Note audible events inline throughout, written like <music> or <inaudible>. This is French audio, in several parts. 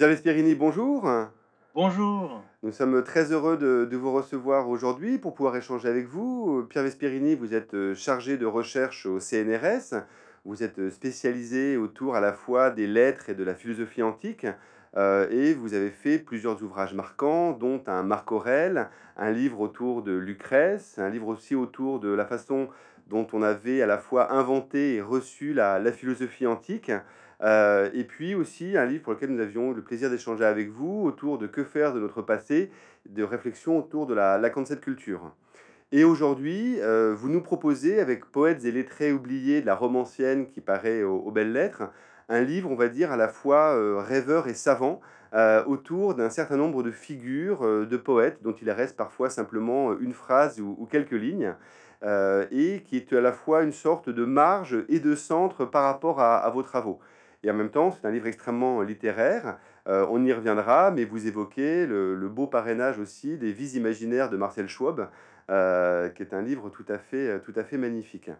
Pierre Vesperini, bonjour. Bonjour. Nous sommes très heureux de, de vous recevoir aujourd'hui pour pouvoir échanger avec vous. Pierre Vesperini, vous êtes euh, chargé de recherche au CNRS. Vous êtes euh, spécialisé autour à la fois des lettres et de la philosophie antique. Euh, et vous avez fait plusieurs ouvrages marquants, dont un Marc Aurèle, un livre autour de Lucrèce, un livre aussi autour de la façon dont on avait à la fois inventé et reçu la, la philosophie antique. Euh, et puis aussi un livre pour lequel nous avions le plaisir d'échanger avec vous autour de que faire de notre passé, de réflexion autour de la, la cancel culture. Et aujourd'hui, euh, vous nous proposez, avec Poètes et lettrés oubliés de la romancienne qui paraît aux, belles lettres, un livre, on va dire, à la fois euh, rêveur et savant, autour d'un certain nombre de figures de poètes dont il reste parfois simplement une phrase ou, quelques lignes, et qui est à la fois une sorte de marge et de centre par rapport à vos travaux. Et en même temps, c'est un livre extrêmement littéraire. Euh, on y reviendra, mais vous évoquez le, beau parrainage aussi des Vies imaginaires de Marcel Schwab, euh, qui est un livre tout à fait, tout à fait magnifique.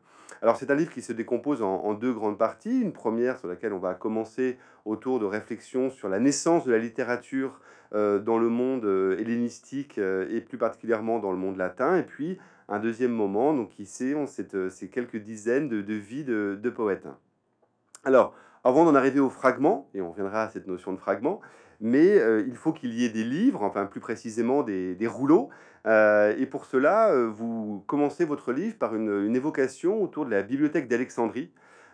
Alors c'est un livre qui se décompose en, deux grandes parties. Une première sur laquelle on va commencer autour de réflexions sur la naissance de la littérature euh, dans le monde hellénistique et plus particulièrement dans le monde latin. Et puis un deuxième moment, donc ici, on ces quelques dizaines de, de vies de, de poètes. Alors, avant d'en arriver aux fragments, et on reviendra à cette notion de fragment, mais euh, il faut qu'il y ait des livres, enfin plus précisément des, rouleaux, euh, et pour cela, euh, vous commencez votre livre par une, une évocation autour de la bibliothèque d'Alexandrie,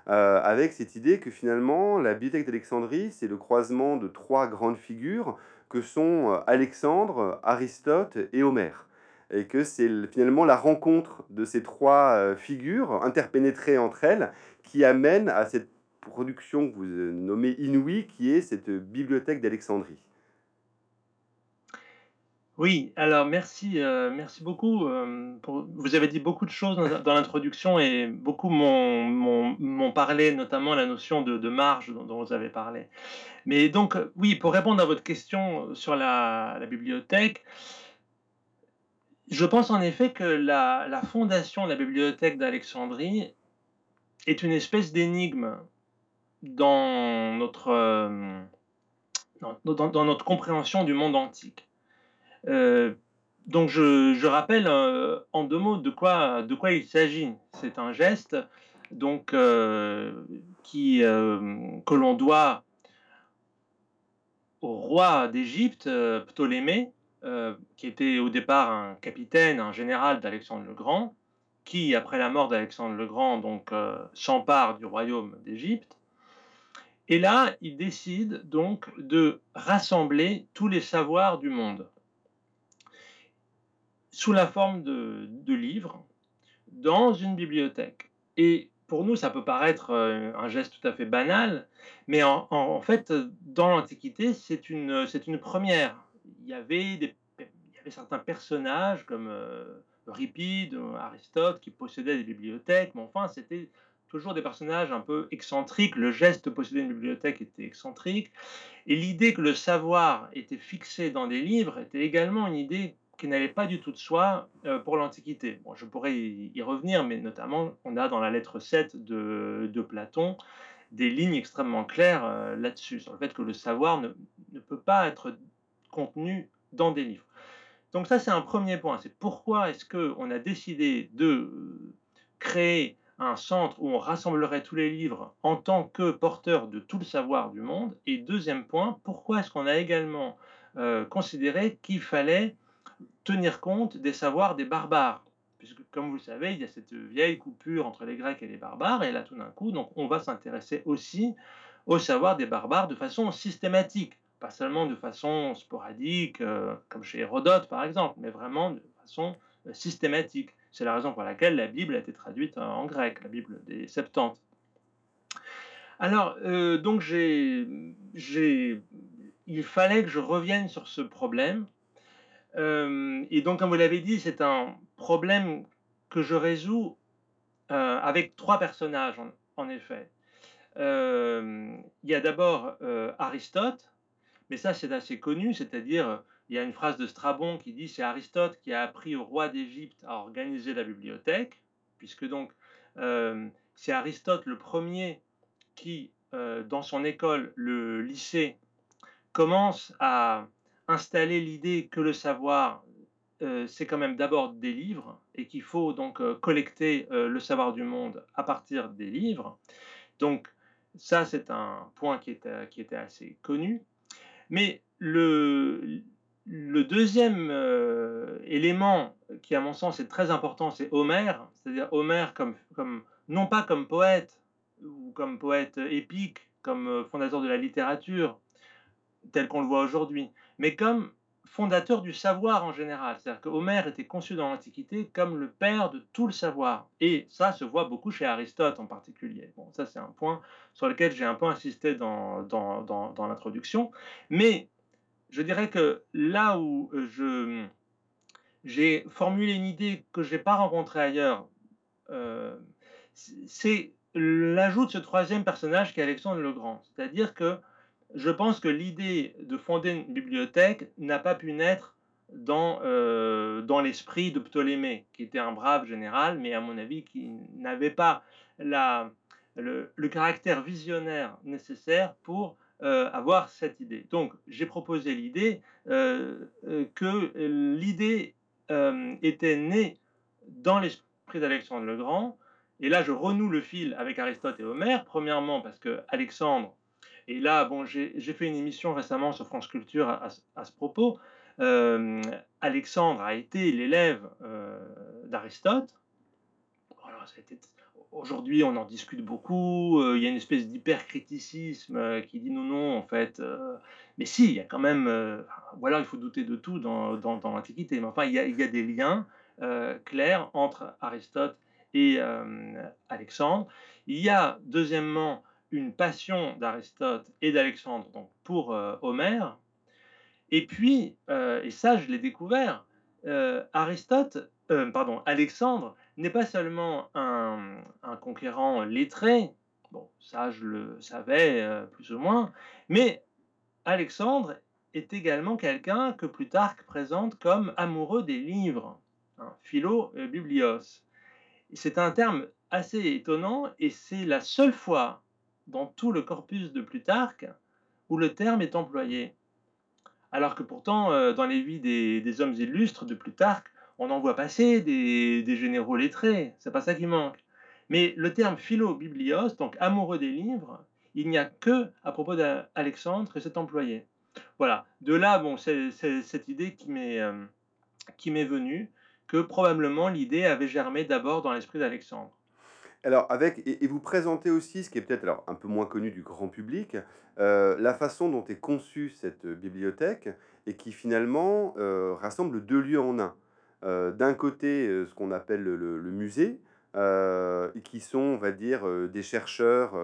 avec cette idée que finalement, la bibliothèque d'Alexandrie, c'est le croisement de trois grandes figures que sont Alexandre, Aristote et Homère. Et que c'est finalement la rencontre de ces trois figures interpénétrées entre elles qui amène à cette production que vous nommez inouïe, qui est cette bibliothèque d'Alexandrie. Oui, alors merci, euh, merci beaucoup. Euh, vous avez dit beaucoup de choses dans, l'introduction et beaucoup m'ont parlé, notamment la notion de, marge dont, vous avez parlé. Mais donc, oui, pour répondre à votre question sur la, bibliothèque, je pense en effet que la fondation de la bibliothèque d'Alexandrie est une espèce d'énigme dans notre, euh, dans, notre compréhension du monde antique. Euh, donc je, je rappelle euh, en deux mots de quoi, de quoi il s'agit. C'est un geste donc, qui, que l'on doit au roi d'Égypte, Ptolémée, qui était au départ un capitaine, un général d'Alexandre le Grand, qui, après la mort d'Alexandre le Grand, s'empare du royaume d'Égypte et là, il décide donc de rassembler tous les savoirs du monde sous la forme de, livres dans une bibliothèque. Et pour nous, ça peut paraître euh, un geste tout à fait banal, mais en, fait, dans l'Antiquité, c'est une, première. Il y, avait des, il y avait certains personnages comme euh, Euripide, Aristote, qui possédaient des bibliothèques, mais enfin, c'était toujours des personnages un peu excentriques. Le geste de posséder une bibliothèque était excentrique. Et l'idée que le savoir était fixé dans des livres était également une idée qui n'allait pas du tout de soi euh, pour l'Antiquité. Bon, je pourrais y, revenir, mais notamment, on a dans la lettre 7 de, de Platon des lignes extrêmement claires euh, là-dessus, sur le fait que le savoir ne, ne peut pas être contenu dans des livres. Donc ça, c'est un premier point. C'est pourquoi est-ce qu'on a décidé de créer un centre où on rassemblerait tous les livres en tant que porteur de tout le savoir du monde. Et deuxième point, pourquoi est-ce qu'on a également euh, considéré qu'il fallait tenir compte des savoirs des barbares? Puisque, comme vous le savez, il y a cette vieille coupure entre les Grecs et les barbares, et là, tout d'un coup, donc, on va s'intéresser aussi au savoir des barbares de façon systématique, pas seulement de façon sporadique, euh, comme chez Hérodote, par exemple, mais vraiment de façon euh, systématique. C'est la raison pour laquelle la Bible a été traduite en grec, la Bible des Septante. Alors, euh, donc, il fallait que je revienne sur ce problème. Euh, et donc, comme vous l'avez dit, c'est un problème que je résous euh, avec trois personnages, en, en effet. Il y a d'abord Aristote, mais ça c'est assez connu, c'est-à-dire il y a une phrase de Strabon qui dit c'est Aristote qui a appris au roi d'Égypte à organiser la bibliothèque, puisque donc euh, c'est Aristote le premier qui, euh, dans son école, le lycée, commence à installer l'idée que le savoir, euh, c'est quand même d'abord des livres et qu'il faut donc collecter le savoir du monde à partir des livres. Donc ça, c'est un point qui était, qui était assez connu. Mais le, le deuxième élément qui, à mon sens, est très important, c'est Homère, c'est-à-dire Homère comme, non pas comme poète ou comme poète épique, comme fondateur de la littérature, tel qu'on le voit aujourd'hui, mais comme fondateur du savoir en général. C'est-à-dire que Homère était conçu dans l'Antiquité comme le père de tout le savoir. Et ça se voit beaucoup chez Aristote en particulier. Bon, ça c'est un point sur lequel j'ai un peu insisté dans, dans, dans, l'introduction. Mais je dirais que là où je, j'ai formulé une idée que je n'ai pas rencontrée ailleurs, euh, c'est l'ajout de ce troisième personnage qui est Alexandre le Grand. C'est-à-dire que je pense que l'idée de fonder une bibliothèque n'a pas pu naître dans, euh, l'esprit de Ptolémée, qui était un brave général, mais à mon avis qui n'avait pas le, caractère visionnaire nécessaire pour euh, avoir cette idée. Donc j'ai proposé l'idée euh, que l'idée était née dans l'esprit d'Alexandre le Grand, et là je renoue le fil avec Aristote et Homère, premièrement parce que Alexandre et là, bon, j'ai fait une émission récemment sur France Culture à, ce propos. Euh, Alexandre a été l'élève euh, d'Aristote. Aujourd'hui, on en discute beaucoup. Euh, il y a une espèce d'hypercriticisme qui dit non, non, en fait. mais si, il y a quand même. voilà, il faut douter de tout dans, l'Antiquité. Mais enfin, il y, a, des liens clairs entre Aristote et Alexandre. Il y a, deuxièmement, une passion d'Aristote et d'Alexandre pour euh, Homère. Et puis, euh, et ça je l'ai découvert, euh, Aristote, pardon, Alexandre n'est pas seulement un, un, conquérant lettré, bon, ça je le savais plus ou moins, mais Alexandre est également quelqu'un que Plutarque présente comme amoureux des livres, hein, philo-biblios. C'est un terme assez étonnant et c'est la seule fois dans tout le corpus de Plutarque où le terme est employé. Alors que pourtant, euh, dans les vies des, hommes illustres de Plutarque, on en voit passer des, généraux lettrés, c'est pas ça qui manque. Mais le terme philo-biblios, donc amoureux des livres, il n'y a que à propos d'Alexandre que c'est employé. Voilà, de là, bon, c'est cette idée qui m'est euh, qui m'est venue, que probablement l'idée avait germé d'abord dans l'esprit d'Alexandre. Alors, avec, et, vous présentez aussi, ce qui est peut-être un peu moins connu du grand public, euh, la façon dont est conçue cette bibliothèque et qui finalement euh, rassemble deux lieux en un. Euh, d'un côté, ce qu'on appelle le, musée, qui sont, on va dire, des chercheurs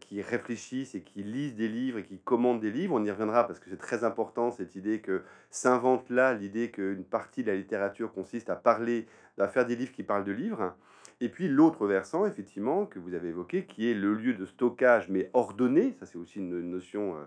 qui réfléchissent et qui lisent des livres et qui commandent des livres. On y reviendra parce que c'est très important cette idée que s'invente là l'idée qu'une partie de la littérature consiste à parler, à faire des livres qui parlent de livres. Et puis l'autre versant, effectivement, que vous avez évoqué, qui est le lieu de stockage, mais ordonné, ça c'est aussi une notion euh,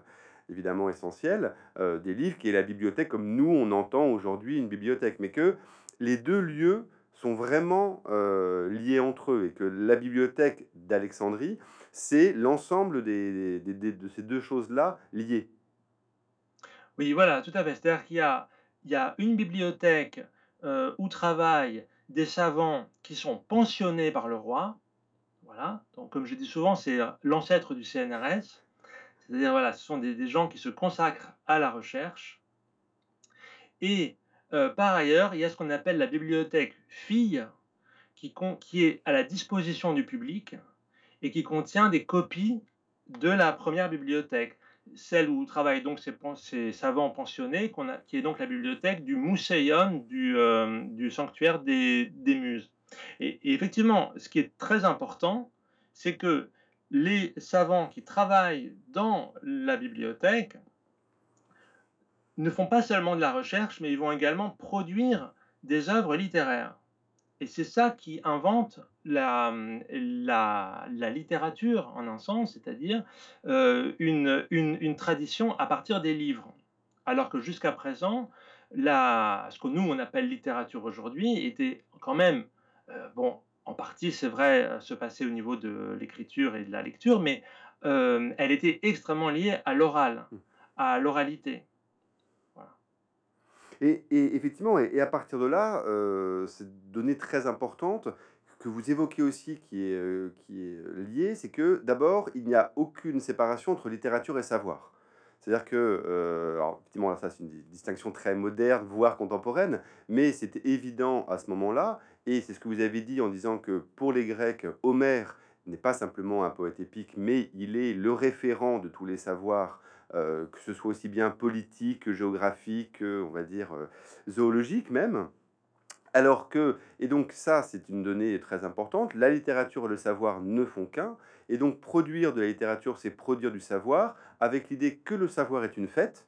évidemment essentielle, euh, des livres, qui est la bibliothèque comme nous on entend aujourd'hui une bibliothèque, mais que les deux lieux sont vraiment euh, liés entre eux, et que la bibliothèque d'Alexandrie, c'est l'ensemble des, de ces deux choses-là liées. Oui, voilà, tout à fait. C'est-à-dire qu'il y y a une bibliothèque où travaillent des savants qui sont pensionnés par le roi. Voilà. Donc, comme je dis souvent, c'est l'ancêtre du CNRS. C'est-à-dire, voilà, ce sont des, gens qui se consacrent à la recherche. Et euh, par ailleurs, il y a ce qu'on appelle la bibliothèque fille, qui, est à la disposition du public et qui contient des copies de la première bibliothèque celle où travaillent donc ces, savants pensionnés, qui est donc la bibliothèque du Mousseum du, euh, du sanctuaire des, Muses. Et, effectivement, ce qui est très important, c'est que les savants qui travaillent dans la bibliothèque ne font pas seulement de la recherche, mais ils vont également produire des œuvres littéraires. Et c'est ça qui invente la, littérature en un sens, c'est-à-dire euh, une, tradition à partir des livres. Alors que jusqu'à présent, ce que nous on appelle littérature aujourd'hui était quand même, euh, bon, en partie c'est vrai, se passer au niveau de l'écriture et de la lecture, mais euh, elle était extrêmement liée à l'oral, à l'oralité. Et, effectivement, et, à partir de là, euh, cette donnée très importante que vous évoquez aussi, qui est, euh, qui est liée, c'est que d'abord, il n'y a aucune séparation entre littérature et savoir. C'est-à-dire que, euh, alors effectivement, ça c'est une distinction très moderne, voire contemporaine, mais c'était évident à ce moment-là, et c'est ce que vous avez dit en disant que pour les Grecs, Homère n'est pas simplement un poète épique, mais il est le référent de tous les savoirs euh, que ce soit aussi bien politique que géographique, que, on va dire euh, zoologique même. Alors que, et donc ça c'est une donnée très importante, la littérature et le savoir ne font qu'un, et donc produire de la littérature c'est produire du savoir, avec l'idée que le savoir est une fête,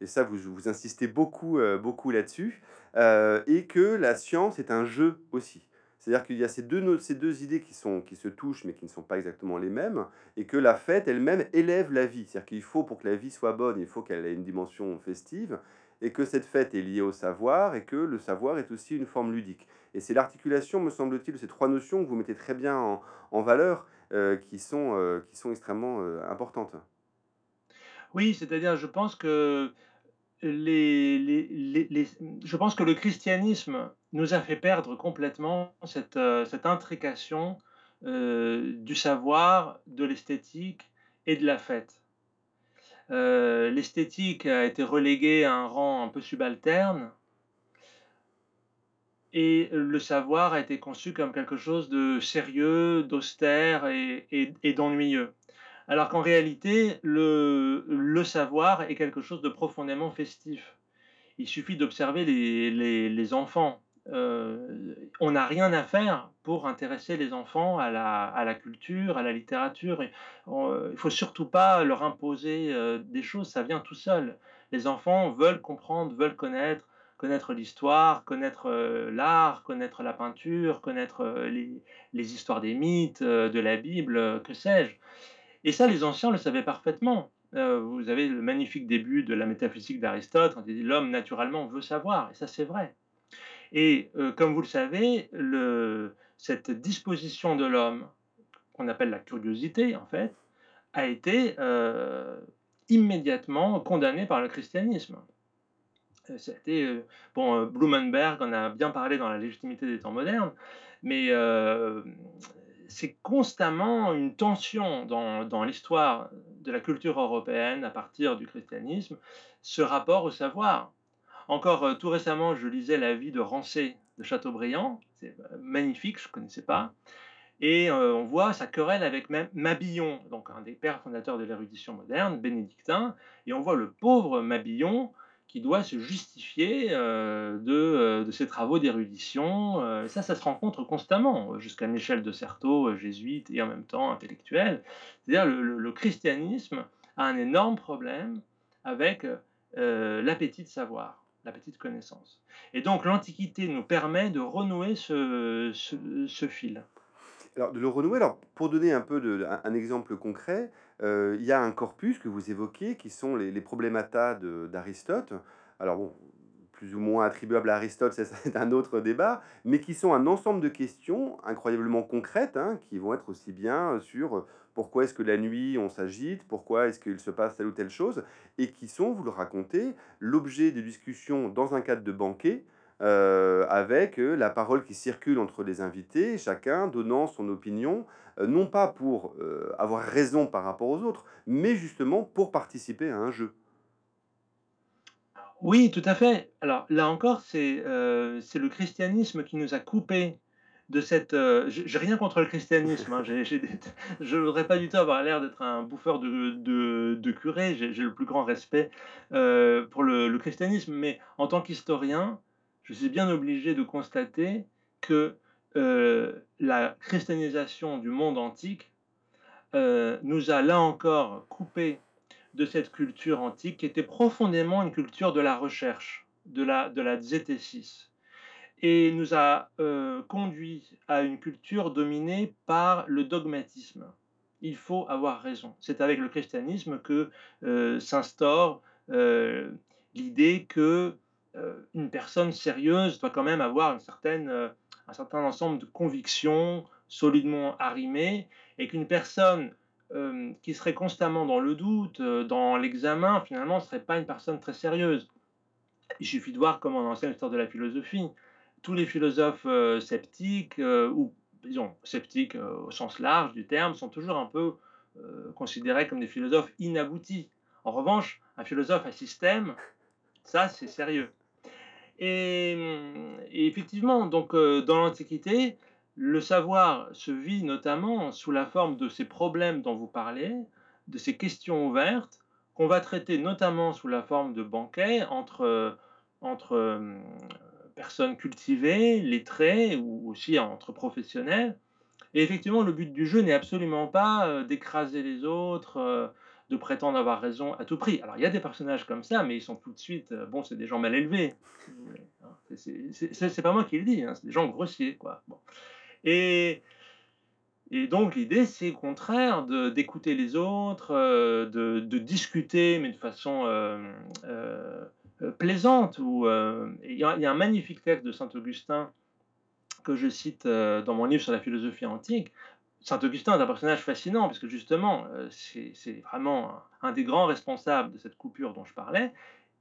et ça vous, vous insistez beaucoup, euh, beaucoup là-dessus, et que la science est un jeu aussi. C'est-à-dire qu'il y a ces deux, ces deux idées qui, sont, qui se touchent mais qui ne sont pas exactement les mêmes, et que la fête elle-même élève la vie. C'est-à-dire qu'il faut, pour que la vie soit bonne, il faut qu'elle ait une dimension festive, et que cette fête est liée au savoir, et que le savoir est aussi une forme ludique. Et c'est l'articulation, me semble-t-il, de ces trois notions que vous mettez très bien en, valeur, euh, qui, sont, euh, qui sont extrêmement euh, importantes. Oui, c'est-à-dire, je pense que je pense que le christianisme nous a fait perdre complètement cette, euh, intrication euh, du savoir, de l'esthétique et de la fête. Euh, l'esthétique a été reléguée à un rang un peu subalterne et le savoir a été conçu comme quelque chose de sérieux, d'austère et d'ennuyeux alors qu'en réalité, le, savoir est quelque chose de profondément festif. Il suffit d'observer les, enfants. Euh, on n'a rien à faire pour intéresser les enfants à la, culture, à la littérature. Il faut surtout pas leur imposer euh, des choses, ça vient tout seul. Les enfants veulent comprendre, veulent connaître, connaître l'histoire, connaître euh, l'art, connaître la peinture, connaître les, les, histoires des mythes, de la Bible, que sais-je. Et ça, les anciens le savaient parfaitement. Euh, vous avez le magnifique début de la métaphysique d'Aristote, quand il dit l'homme naturellement veut savoir, et ça c'est vrai. Et euh, comme vous le savez, cette disposition de l'homme, qu'on appelle la curiosité en fait, a été euh, immédiatement condamnée par le christianisme. C'était, bon, Blumenberg en a bien parlé dans la légitimité des temps modernes, mais c'est constamment une tension dans, l'histoire de la culture européenne à partir du christianisme, ce rapport au savoir. Encore euh, tout récemment, je lisais la vie de Rancé de Chateaubriand, c'est euh, magnifique, je ne connaissais pas, et euh, on voit sa querelle avec Mabillon, donc un des pères fondateurs de l'érudition moderne, bénédictin, et on voit le pauvre Mabillon qui doit se justifier euh, euh, de, ses travaux d'érudition. Euh, ça, ça se rencontre constamment, jusqu'à une échelle de Certeau, jésuite et en même temps intellectuel. C'est-à-dire le, le, christianisme a un énorme problème avec l'appétit de savoir, l'appétit de connaissance. Et donc l'Antiquité nous permet de renouer ce, ce, fil. Alors, de le renouer, alors, pour donner un peu de, un exemple concret, euh, il y a un corpus que vous évoquez qui sont les, les problémata d'Aristote. Alors bon, plus ou moins attribuables à Aristote, c'est un autre débat, mais qui sont un ensemble de questions incroyablement concrètes, hein, qui vont être aussi bien sur pourquoi est-ce que la nuit on s'agite, pourquoi est-ce qu'il se passe telle ou telle chose, et qui sont, vous le racontez, l'objet de discussions dans un cadre de banquet, euh, avec la parole qui circule entre les invités, chacun donnant son opinion, non pas pour avoir raison par rapport aux autres, mais justement pour participer à un jeu. Oui, tout à fait. Alors là encore, c'est c'est le christianisme qui nous a coupé de cette... J'ai rien contre le christianisme, hein, <laughs> je ne voudrais pas du tout avoir l'air d'être un bouffeur de, de, de curé, j'ai le plus grand respect pour le, le, christianisme, mais en tant qu'historien, je suis bien obligé de constater que euh, la christianisation du monde antique euh, nous a là encore coupé de cette culture antique qui était profondément une culture de la recherche, de la, de la zétésis, et nous a euh, conduit à une culture dominée par le dogmatisme. Il faut avoir raison. C'est avec le christianisme que s'instaure l'idée que euh, une personne sérieuse doit quand même avoir une certaine, euh, un certain ensemble de convictions solidement arrimées, et qu'une personne euh, qui serait constamment dans le doute, euh, dans l'examen, finalement, ne serait pas une personne très sérieuse. Il suffit de voir comment on enseigne l'histoire de la philosophie. Tous les philosophes euh, sceptiques, ou disons sceptiques au sens large du terme, sont toujours un peu considérés comme des philosophes inaboutis. En revanche, un philosophe à système, ça c'est sérieux. Et, effectivement, donc dans l'Antiquité, le savoir se vit notamment sous la forme de ces problèmes dont vous parlez, de ces questions ouvertes, qu'on va traiter notamment sous la forme de banquets entre, entre euh, personnes cultivées, lettrées, ou aussi entre professionnels. Et effectivement, le but du jeu n'est absolument pas euh, d'écraser les autres, euh, de prétendre avoir raison à tout prix. Alors, il y a des personnages comme ça, mais ils sont tout de suite, bon, c'est des gens mal élevés. Hein. C'est pas moi qui le dis, hein, c'est des gens grossiers, quoi. Bon. Et, et donc l'idée, c'est au contraire d'écouter les autres, euh, de, de, discuter, mais de façon euh, euh, plaisante. Il y, a un magnifique texte de Saint-Augustin que je cite dans mon livre sur la philosophie antique. Saint-Augustin est un personnage fascinant, parce que justement, c'est vraiment un, des grands responsables de cette coupure dont je parlais,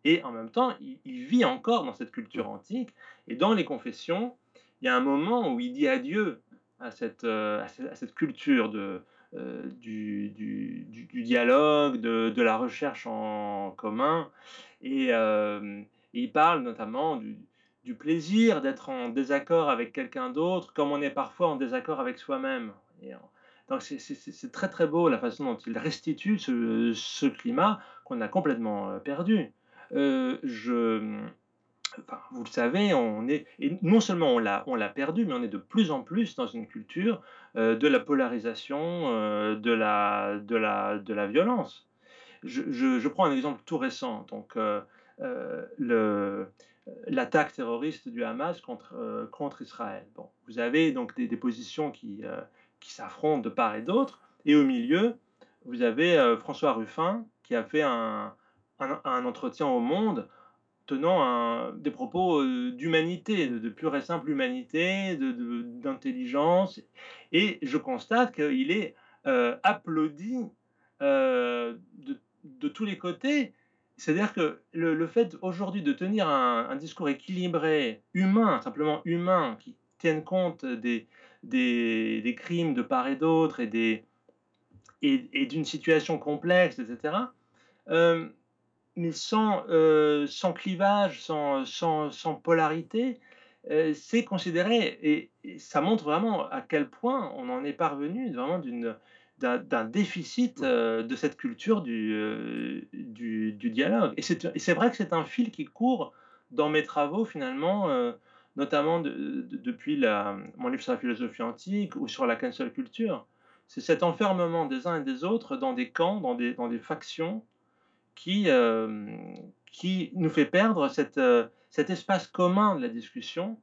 et en même temps, il, vit encore dans cette culture antique, et dans les confessions, il y a un moment où il dit adieu à cette, euh, à cette, culture de, euh, du, du, du, dialogue, de, de, la recherche en commun. Et, euh, il parle notamment du plaisir d'être en désaccord avec quelqu'un d'autre, comme on est parfois en désaccord avec soi-même. Donc c'est très très beau la façon dont il restitue ce, climat qu'on a complètement perdu. je, vous le savez, non seulement on l'a, perdu, mais on est de plus en plus dans une culture euh, de la polarisation, euh, de, la, de, la, de la violence. Je, je, prends un exemple tout récent, donc euh, l'attaque terroriste du Hamas contre, contre Israël. Bon, vous avez donc des positions qui, qui s'affrontent de part et d'autre, et au milieu, vous avez François Ruffin qui a fait un, un, un entretien au Monde tenant des propos euh, d'humanité, de, pure et simple humanité, d'intelligence. et je constate qu'il est euh, applaudi euh, de, tous les côtés. C'est-à-dire que le, fait aujourd'hui de tenir un, discours équilibré, humain, simplement humain, qui tienne compte des, des, crimes de part et d'autre et, et, d'une situation complexe, etc., mais sans, euh, sans clivage, sans, sans, sans polarité, euh, c'est considéré, et, ça montre vraiment à quel point on en est parvenu vraiment d'un déficit euh, de cette culture du, du, du dialogue. Et c'est vrai que c'est un fil qui court dans mes travaux finalement, notamment depuis mon livre sur la philosophie antique ou sur la cancel culture. C'est cet enfermement des uns et des autres dans des camps, dans des, factions, qui, euh, qui nous fait perdre cette, euh, cet espace commun de la discussion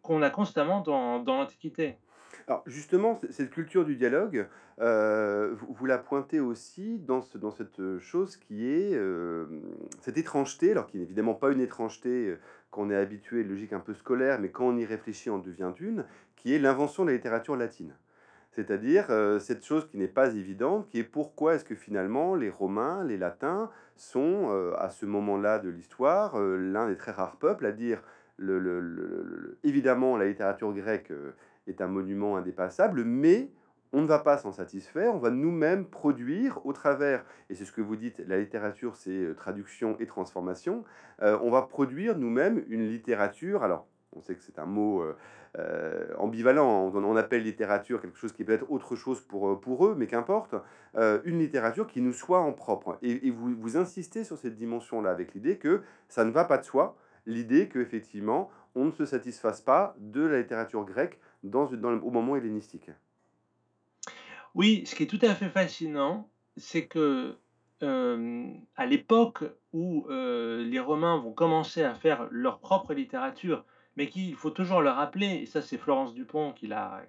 qu'on a constamment dans, dans l'Antiquité. Alors justement, cette culture du dialogue, euh, vous, la pointez aussi dans, dans cette chose qui est cette étrangeté, alors qui n'est évidemment pas une étrangeté qu'on est habitué, logique un peu scolaire, mais quand on y réfléchit, on devient une, qui est l'invention de la littérature latine. C'est-à-dire euh, cette chose qui n'est pas évidente, qui est pourquoi est-ce que finalement les Romains, les Latins sont euh, à ce moment-là de l'histoire euh, l'un des très rares peuples à dire évidemment la littérature grecque est un monument indépassable, mais on ne va pas s'en satisfaire, on va nous-mêmes produire au travers, et c'est ce que vous dites, la littérature c'est traduction et transformation, on va produire nous-mêmes une littérature, alors on sait que c'est un mot euh, euh, ambivalent. On, appelle littérature quelque chose qui peut être autre chose pour, euh, pour eux, mais qu'importe. une littérature qui nous soit en propre. Et, vous, vous insistez sur cette dimension-là avec l'idée que ça ne va pas de soi. L'idée qu'effectivement, on ne se satisfasse pas de la littérature grecque dans, dans, au moment hellénistique. Oui, ce qui est tout à fait fascinant, c'est que à l'époque où les Romains vont commencer à faire leur propre littérature, mais qu'il faut toujours le rappeler, et ça c'est Florence Dupont qui l'a,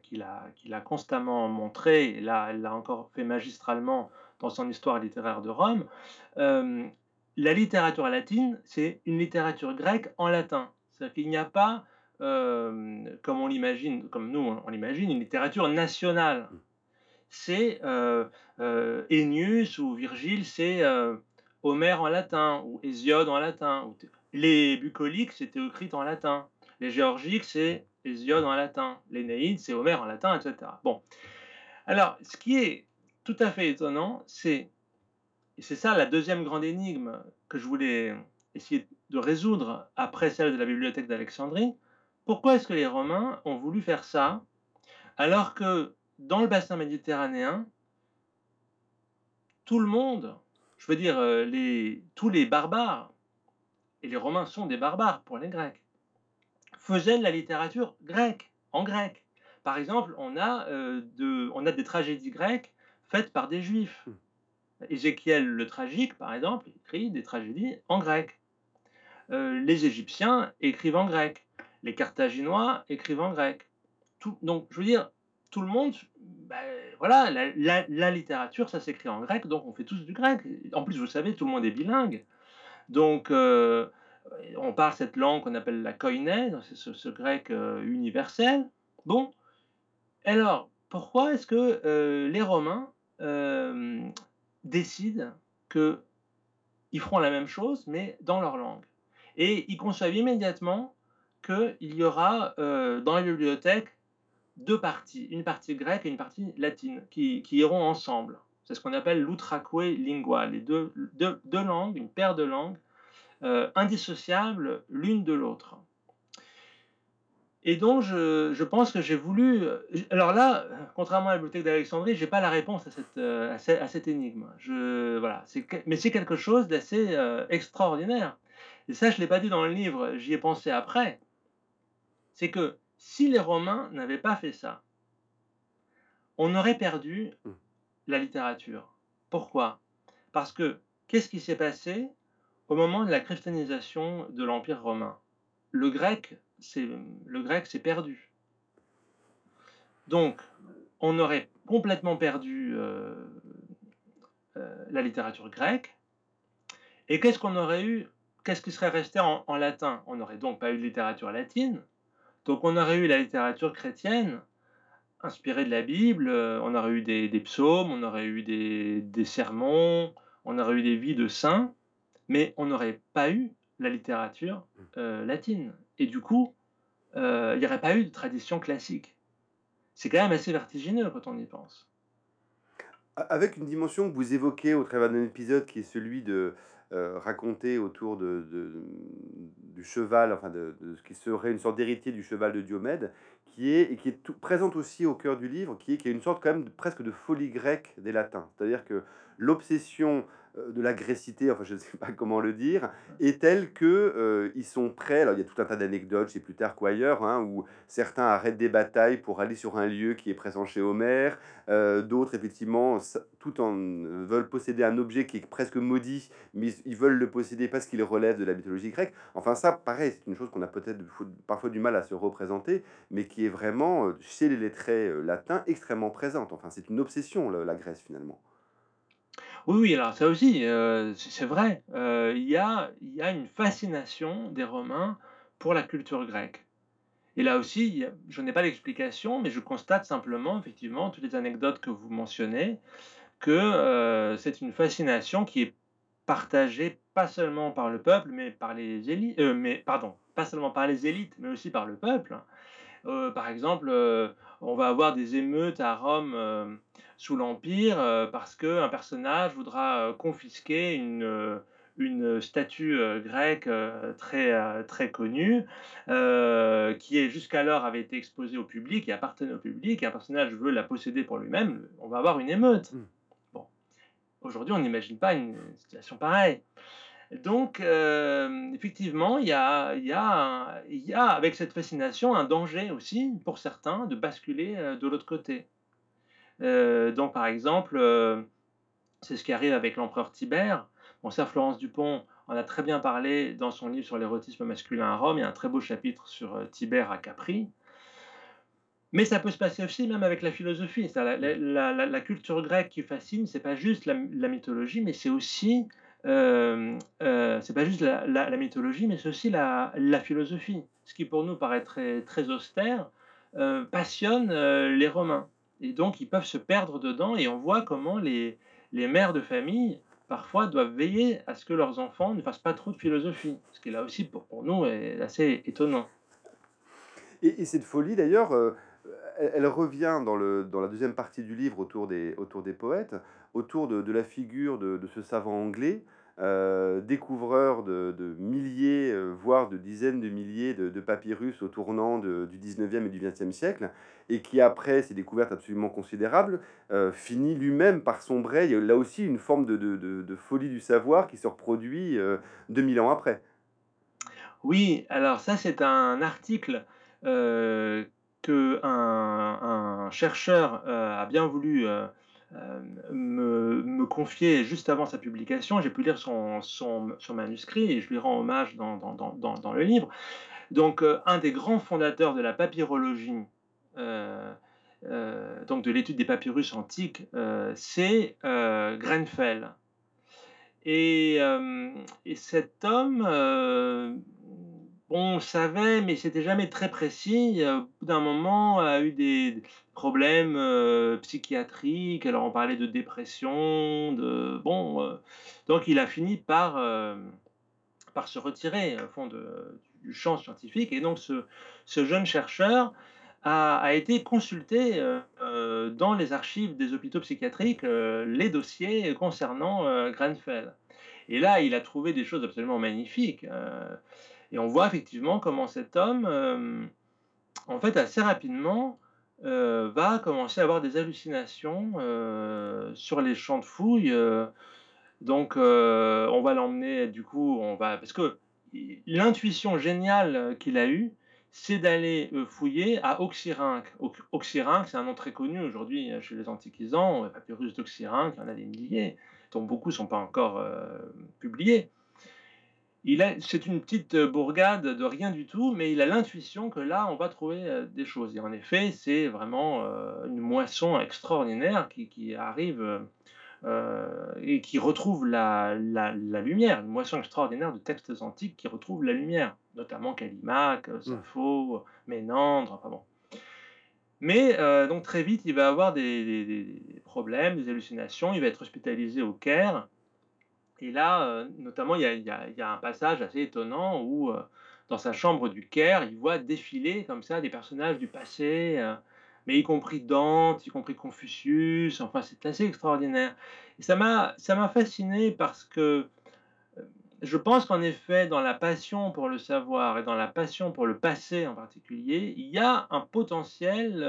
constamment montré, et là elle l'a encore fait magistralement dans son histoire littéraire de Rome, euh, la littérature latine, c'est une littérature grecque en latin. C'est-à-dire qu'il n'y a pas, euh, comme on l'imagine, comme nous on l'imagine, une littérature nationale. C'est euh, euh, Ennius ou Virgile, c'est euh, Homère en latin ou Hésiode en latin. Les bucoliques, c'est Théocrite en latin. Les géorgiques, c'est Hésiode en latin. L'Énéide, c'est Homère en latin, etc. Bon. Alors, ce qui est tout à fait étonnant, c'est, et c'est ça la deuxième grande énigme que je voulais essayer de résoudre après celle de la bibliothèque d'Alexandrie, pourquoi est-ce que les Romains ont voulu faire ça alors que dans le bassin méditerranéen, tout le monde, je veux dire euh, les, tous les barbares, et les Romains sont des barbares pour les Grecs, faisaient de la littérature grecque, en grec. Par exemple, on a, euh, de, on a des tragédies grecques faites par des juifs. Hmm. Ézéchiel le tragique, par exemple, écrit des tragédies en grec. Euh, les Égyptiens écrivent en grec. Les Carthaginois écrivent en grec. Tout, donc, je veux dire, tout le monde, ben, voilà, la, littérature, ça s'écrit en grec, donc on fait tous du grec. En plus, vous savez, tout le monde est bilingue. Donc, euh, on parle cette langue qu'on appelle la koiné, c'est ce, grec euh, universel. Bon, alors, pourquoi est-ce que euh, les Romains décident qu'ils feront la même chose, mais dans leur langue? Et ils conçoivent immédiatement qu'il y aura dans la bibliothèque deux parties, une partie grecque et une partie latine, qui, iront ensemble. C'est ce qu'on appelle l'utraque lingua, les deux, langues, une paire de langues, euh, indissociables l'une de l'autre. Et donc, je, pense que j'ai voulu. Alors là, contrairement à la bibliothèque d'Alexandrie, je n'ai pas la réponse à cette, euh, énigme. Voilà, mais c'est quelque chose d'assez euh, extraordinaire. Et ça, je ne l'ai pas dit dans le livre, j'y ai pensé après. C'est que si les Romains n'avaient pas fait ça, on aurait perdu hmm. la littérature. Pourquoi? Parce que qu'est-ce qui s'est passé au moment de la christianisation de l'Empire romain? Le grec, c'est le grec s'est perdu. Donc, on aurait complètement perdu euh, euh, la littérature grecque. Et qu'est-ce qu'on aurait eu? Qu'est-ce qui serait resté en, en latin? On n'aurait donc pas eu de littérature latine. Donc on aurait eu la littérature chrétienne inspirée de la Bible, euh, on aurait eu des, psaumes, on aurait eu des, sermons, on aurait eu des vies de saints, mais on n'aurait pas eu la littérature euh, latine. Et du coup, euh, il n'y aurait pas eu de tradition classique. C'est quand même assez vertigineux quand on y pense. Avec une dimension que vous évoquez au travers d'un épisode qui est celui de euh, raconté autour de, du cheval, enfin de, ce qui serait une sorte d'héritier du cheval de Diomède, qui est, et qui est tout, présente aussi au cœur du livre, qui est, qui est une sorte quand même presque de folie grecque des latins. C'est-à-dire que l'obsession de l'agressivité, enfin je ne sais pas <laughs> comment le dire, est telle que euh, ils sont prêts. Alors il y a tout un tas d'anecdotes chez Plutarque ou ailleurs, hein, où certains arrêtent des batailles pour aller sur un lieu qui est présent chez Homère. Euh, d'autres effectivement, tout en veulent posséder un objet qui est presque maudit, mais ils veulent le posséder parce qu'il relève de la mythologie grecque. Enfin ça, pareil, c'est une chose qu'on a peut-être parfois du mal à se représenter, mais qui est vraiment chez les lettrés latins extrêmement présente. Enfin c'est une obsession la Grèce finalement. Oui, oui, alors ça aussi, euh, c'est vrai. Euh, il y a, y a une fascination des Romains pour la culture grecque. Et là aussi, je n'ai pas d'explication, mais je constate simplement, effectivement, toutes les anecdotes que vous mentionnez, que euh, c'est une fascination qui est partagée pas seulement par le peuple, mais par les élites, mais pardon, pas seulement par les élites, mais aussi par le peuple. par exemple, on va avoir des émeutes à Rome sous l'Empire euh, parce qu'un personnage voudra euh, confisquer une, euh, une statue grecque très, très connue qui est jusqu'alors avait été exposée au public et appartenait au public et un personnage veut la posséder pour lui-même, on va avoir une émeute. Hmm. Bon. Aujourd'hui, on n'imagine pas une situation pareille. Donc, effectivement, il y a, y, a y a, avec cette fascination, un danger aussi pour certains de basculer de l'autre côté. Euh, donc, par exemple, euh, c'est ce qui arrive avec l'empereur Tibère. Bon, ça, Florence Dupont en a très bien parlé dans son livre sur l'érotisme masculin à Rome. Il y a un très beau chapitre sur euh, Tibère à Capri. Mais ça peut se passer aussi même avec la philosophie. La, culture grecque qui fascine, c'est pas juste la, mythologie, mais c'est aussi c'est pas juste la, mythologie, mais c'est aussi la, philosophie. Ce qui pour nous paraît très austère, passionne les Romains. Et donc, ils peuvent se perdre dedans et on voit comment les, les mères de famille, parfois, doivent veiller à ce que leurs enfants ne fassent pas trop de philosophie. Ce qui, là aussi, pour, nous, est assez étonnant. Et, cette folie, d'ailleurs, euh, elle, revient dans, le, dans la deuxième partie du livre autour des, autour des poètes, autour de, la figure de, ce savant anglais euh, découvreur de, milliers, euh, voire de dizaines de milliers de, papyrus au tournant du 19e et du 20e siècle, et qui, après ces découvertes absolument considérables, euh, finit lui-même par sombrer. Il y a là aussi une forme de, folie du savoir qui se reproduit 2000 ans après. Oui, alors ça c'est un article que un, chercheur a bien voulu me, me, confier juste avant sa publication. J'ai pu lire son, manuscrit et je lui rends hommage dans, le livre. Donc, euh, un des grands fondateurs de la papyrologie, euh, donc de l'étude des papyrus antiques, c'est Grenfell. Et, cet homme on savait, mais c'était jamais très précis. Au bout d'un moment, a eu des problèmes euh, psychiatriques. Alors, on parlait de dépression, de bon. Euh, donc, il a fini par euh, par se retirer au fond du champ scientifique. Et donc, ce, jeune chercheur a, été consulté dans les archives des hôpitaux psychiatriques les dossiers concernant Grenfell. Et là, il a trouvé des choses absolument magnifiques. Et on voit effectivement comment cet homme, euh, en fait, assez rapidement, euh, va commencer à avoir des hallucinations euh, sur les champs de fouilles. donc, on va l'emmener, du coup, on va. Parce que l'intuition géniale qu'il a eue, c'est d'aller fouiller à Oxyrhynque. Oxyrhynque, c'est un nom très connu aujourd'hui chez les antiquisants, papyrus d'Oxyrhynque, il y en a des milliers, dont beaucoup ne sont pas encore publiés c'est une petite euh, bourgade de rien du tout, mais il a l'intuition que là, on va trouver euh, des choses. Et en effet, c'est vraiment euh, une moisson extraordinaire qui, arrive et qui retrouve la, lumière, une moisson extraordinaire de textes antiques qui retrouvent la lumière, notamment Callimaque, mmh. Sappho, Ménandre, enfin bon. Mais donc très vite, il va avoir des, des, problèmes, des hallucinations, il va être hospitalisé au Caire. Et là, euh, notamment, il y, a, un passage assez étonnant où, euh, dans sa chambre du Caire, il voit défiler comme ça des personnages du passé, euh, mais y compris Dante, y compris Confucius. Enfin, c'est assez extraordinaire. Et ça m'a, ça m'a fasciné parce que je pense qu'en effet, dans la passion pour le savoir et dans la passion pour le passé en particulier, il y a un potentiel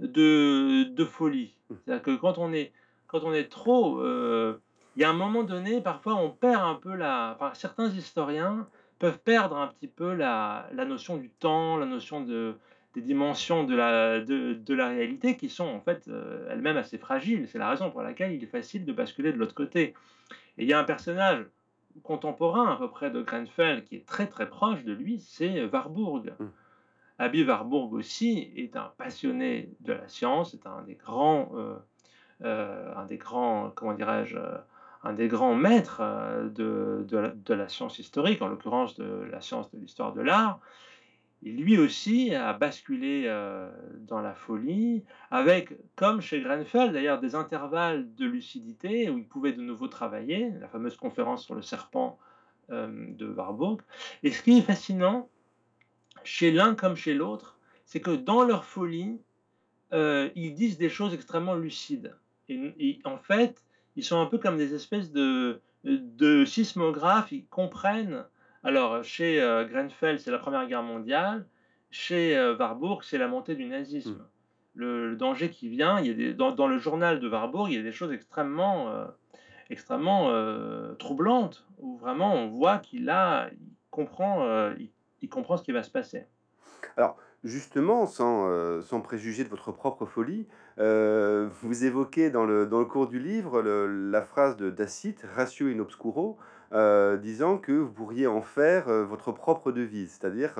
de, de, folie. Mmh. C'est-à-dire que quand on est, quand on est trop il y a un moment donné, parfois on perd un peu la. Enfin, certains historiens peuvent perdre un petit peu la, la notion du temps, la notion de, des dimensions de la, de, de la réalité qui sont en fait euh, elles-mêmes assez fragiles. C'est la raison pour laquelle il est facile de basculer de l'autre côté. Et il y a un personnage contemporain à peu près de Grenfell qui est très très proche de lui, c'est Warburg. Mmh. Abby Warburg aussi est un passionné de la science, est un des grands, euh, euh, un des grands, comment dirais-je, un des grands maîtres euh, de, la, science historique, en l'occurrence de la science de l'histoire de l'art, lui aussi a basculé euh, dans la folie, avec, comme chez Grenfell d'ailleurs, des intervalles de lucidité où il pouvait de nouveau travailler, la fameuse conférence sur le serpent euh, de Warburg. Et ce qui est fascinant, chez l'un comme chez l'autre, c'est que dans leur folie, ils disent des choses extrêmement lucides. et en fait, ils sont un peu comme des espèces de, de sismographes, ils comprennent. Alors, chez euh, Grenfell, c'est la Première Guerre mondiale, chez euh, Warburg, c'est la montée du nazisme. Hmm. Le, danger qui vient, il y a des, dans, le journal de Warburg, il y a des choses extrêmement, euh, extrêmement troublantes, où vraiment on voit qu'il a, il comprend, il, il, comprend ce qui va se passer. Alors, justement, sans, sans préjuger de votre propre folie, euh, vous évoquez dans le, dans le cours du livre la phrase de Dacite, ratio in obscuro, euh, disant que vous pourriez en faire euh, votre propre devise, c'est-à-dire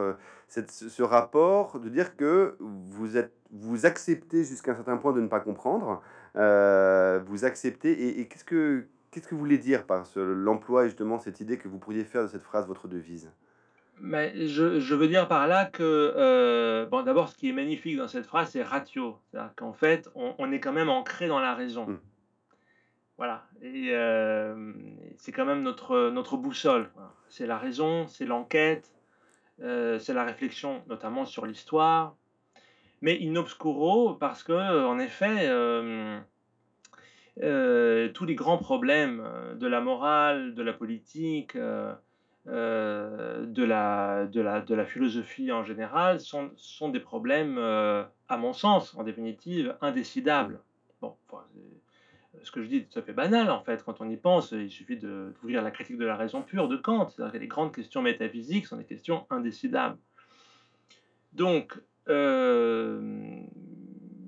ce rapport de dire que vous, êtes, vous acceptez jusqu'à un certain point de ne pas comprendre, vous acceptez, et, qu'est-ce que qu'est-ce que vous voulez dire par l'emploi justement cette idée que vous pourriez faire de cette phrase votre devise? Mais je, je veux dire par là que, euh, bon, d'abord, ce qui est magnifique dans cette phrase, c'est ratio. C'est-à-dire qu'en fait, on, on est quand même ancré dans la raison. Mm. Voilà. Et euh, c'est quand même notre, notre boussole. C'est la raison, c'est l'enquête, euh, c'est la réflexion, notamment sur l'histoire. Mais in obscuro, parce que, en effet, tous les grands problèmes de la morale, de la politique, euh, de, la, de, la, de la philosophie en général sont, sont des problèmes, euh, à mon sens, en définitive, indécidables. Bon, ce que je dis est tout à fait banal, en fait, quand on y pense, il suffit d'ouvrir la critique de la raison pure de Kant. C'est-à-dire que les grandes questions métaphysiques sont des questions indécidables. Donc, euh,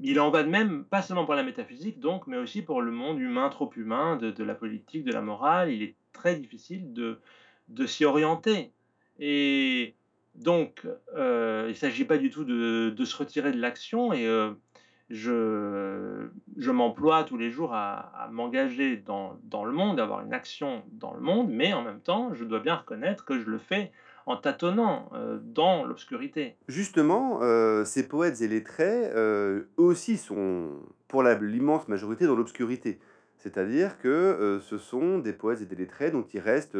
il en va de même, pas seulement pour la métaphysique, donc, mais aussi pour le monde humain, trop humain, de la politique, de la morale. Il est très difficile de, de s'y orienter. Et donc, euh, il ne s'agit pas du tout de, se retirer de l'action. Et euh, je, je m'emploie tous les jours à, m'engager dans, dans le monde, à avoir une action dans le monde, mais en même temps, je dois bien reconnaître que je le fais en tâtonnant euh, dans l'obscurité. Justement, ces poètes et lettrés, eux aussi sont, pour l'immense majorité, dans l'obscurité. C'est-à-dire que ce sont des poètes et des lettrés dont il reste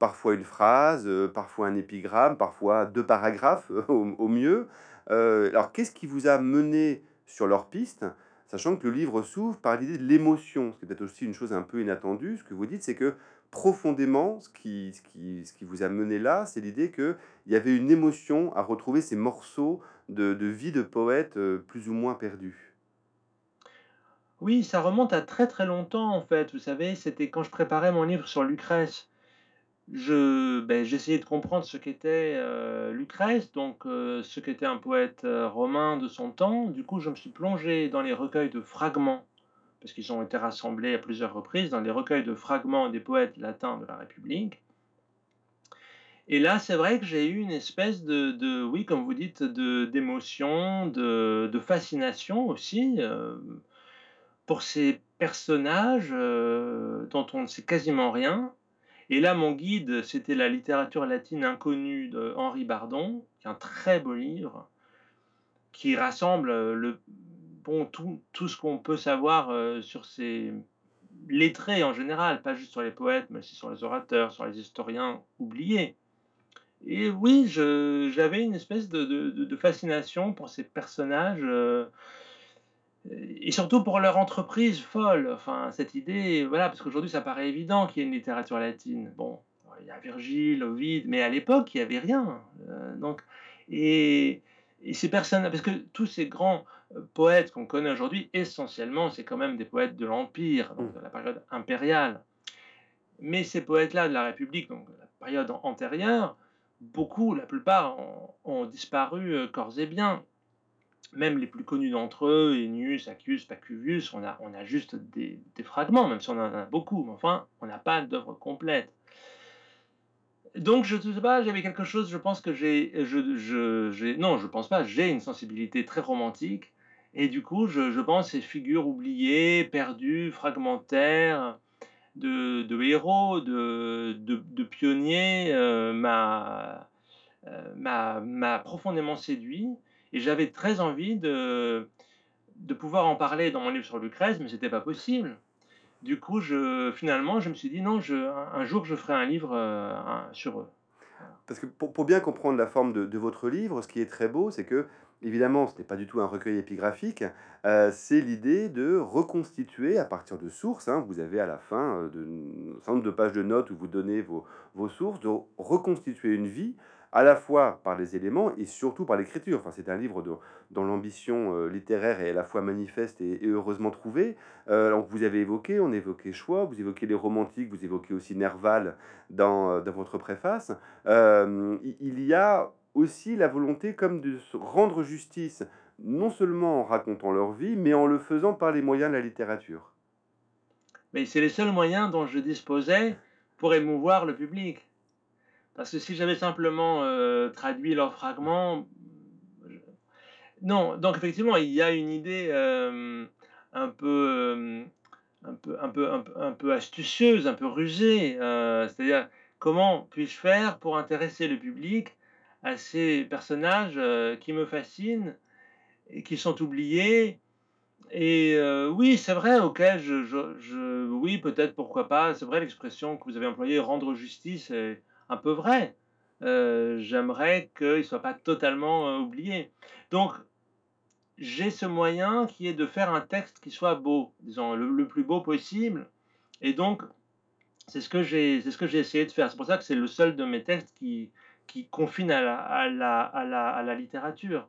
parfois une phrase, euh, parfois un épigramme, parfois deux paragraphes <laughs> au, mieux. Euh, alors, qu'est-ce qui vous a mené sur leur piste, sachant que le livre s'ouvre par l'idée de l'émotion, ce qui est peut-être aussi une chose un peu inattendue. Ce que vous dites, c'est que profondément, ce qui, ce qui, ce qui vous a mené là, c'est l'idée qu'il y avait une émotion à retrouver ces morceaux de, vie de poètes euh, plus ou moins perdus. Oui, ça remonte à très très longtemps en fait. Vous savez, c'était quand je préparais mon livre sur Lucrèce. Je, ben, j'essayais de comprendre ce qu'était euh, Lucrèce, donc euh, ce qu'était un poète euh, romain de son temps. Du coup, je me suis plongé dans les recueils de fragments, parce qu'ils ont été rassemblés à plusieurs reprises, dans les recueils de fragments des poètes latins de la République. Et là, c'est vrai que j'ai eu une espèce de, de oui, comme vous dites, de, d'émotion, de, de fascination aussi. pour ces personnages dont on ne sait quasiment rien. Et là, mon guide, c'était la littérature latine inconnue de Henri Bardon, qui est un très beau livre, qui rassemble euh, le, bon, tout, ce qu'on peut savoir euh, sur ces lettrés en général, pas juste sur les poètes, mais aussi sur les orateurs, sur les historiens oubliés. Et oui, j'avais une espèce de fascination pour ces personnages. euh, et surtout pour leur entreprise folle, enfin cette idée, voilà, parce qu'aujourd'hui ça paraît évident qu'il y a une littérature latine. Bon, il y a Virgile, Ovide, mais à l'époque il n'y avait rien. Euh, donc, et, et ces personnes, parce que tous ces grands euh, poètes qu'on connaît aujourd'hui, essentiellement, c'est quand même des poètes de l'Empire, donc de la période impériale. Mais ces poètes-là de la République, donc de la période an- antérieure, beaucoup, la plupart, ont, ont disparu euh, corps et biens même les plus connus d'entre eux, Ennius, Accius, Pacuvius, on a, on a juste des, fragments, même si on en a beaucoup, mais enfin, on n'a pas d'œuvre complète. Donc, je ne sais pas, j'avais quelque chose, je pense que j'ai, non, je pense pas, j'ai une sensibilité très romantique, et du coup, je, je pense ces figures oubliées, perdues, fragmentaires, de, de héros, de, pionniers, euh, m'a, euh, profondément séduit. Et j'avais très envie de, pouvoir en parler dans mon livre sur Lucrèce, mais c'était pas possible. Du coup, finalement, je me suis dit non, un, jour, je ferai un livre euh, sur eux. Parce que pour, bien comprendre la forme de, votre livre, ce qui est très beau, c'est que, évidemment, ce n'est pas du tout un recueil épigraphique, euh, c'est l'idée de reconstituer à partir de sources. hein, vous avez à la fin euh, un certain nombre de pages de notes où vous donnez vos, vos sources, de reconstituer une vie à la fois par les éléments et surtout par l'écriture. Enfin, c'est un livre dont, l'ambition euh, littéraire est à la fois manifeste et, heureusement trouvée. Euh, vous avez évoqué, on évoquait Choix, vous évoquez les romantiques, vous évoquez aussi Nerval dans, euh, votre préface. Il y a aussi la volonté comme de se rendre justice, non seulement en racontant leur vie, mais en le faisant par les moyens de la littérature. Mais c'est les seuls moyens dont je disposais pour émouvoir le public. Parce que si j'avais simplement euh, traduit leurs fragments, non. Donc effectivement, il y a une idée euh, un peu, euh, un peu, un peu, un peu, un peu astucieuse, un peu rusée. C'est-à-dire comment puis-je faire pour intéresser le public à ces personnages qui me fascinent et qui sont oubliés. Et oui, c'est vrai, ok, je, je- oui, peut-être, pourquoi pas. C'est vrai, l'expression que vous avez employée, rendre justice, un peu vrai. Euh, j'aimerais qu'il ne soit pas totalement euh, oublié. Donc, j'ai ce moyen qui est de faire un texte qui soit beau, disons, le, plus beau possible. Et donc, c'est ce que j'ai, essayé de faire. C'est pour ça que c'est le seul de mes textes qui, qui confine à la, à la, à la, à la littérature.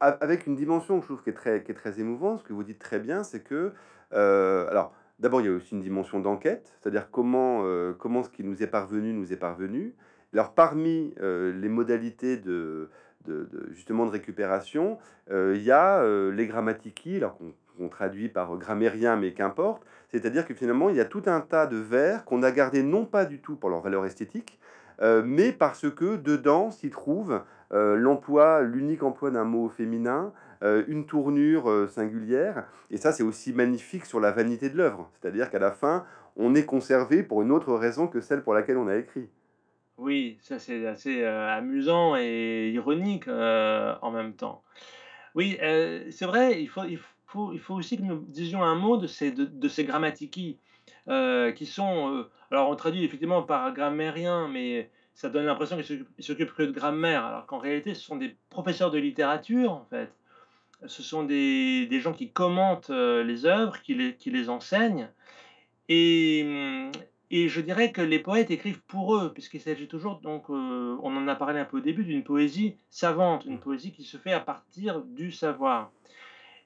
Avec une dimension je trouve qui est très, qui est très émouvante, ce que vous dites très bien, c'est que, euh, alors, d'abord, il y a aussi une dimension d'enquête, c'est-à-dire comment, euh, comment ce qui nous est parvenu nous est parvenu. Alors, parmi euh, les modalités de, de- justement de récupération, euh, il y a les grammatiki, alors qu'on traduit par grammairien, mais qu'importe. C'est-à-dire que finalement, il y a tout un tas de vers qu'on a gardés non pas du tout pour leur valeur esthétique, mais parce que dedans s'y trouve l'emploi, l'unique emploi d'un mot féminin, une tournure euh, singulière. Et ça, c'est aussi magnifique sur la vanité de l'œuvre. C'est-à-dire qu'à la fin, on est conservé pour une autre raison que celle pour laquelle on a écrit. Oui, ça c'est assez euh, amusant et ironique euh, en même temps. Oui, euh, c'est vrai, il faut, aussi que nous disions un mot de ces, de, euh, qui sont, euh, alors on traduit effectivement par grammairien, mais ça donne l'impression qu'ils s'occupent ils s'occupent que de grammaire, alors qu'en réalité ce sont des professeurs de littérature en fait. Ce sont des, des gens qui commentent euh, les œuvres, qui les, qui les enseignent, et, hum, et je dirais que les poètes écrivent pour eux, puisqu'il s'agit toujours, donc, euh, on en a parlé un peu au début, d'une poésie savante, une poésie qui se fait à partir du savoir.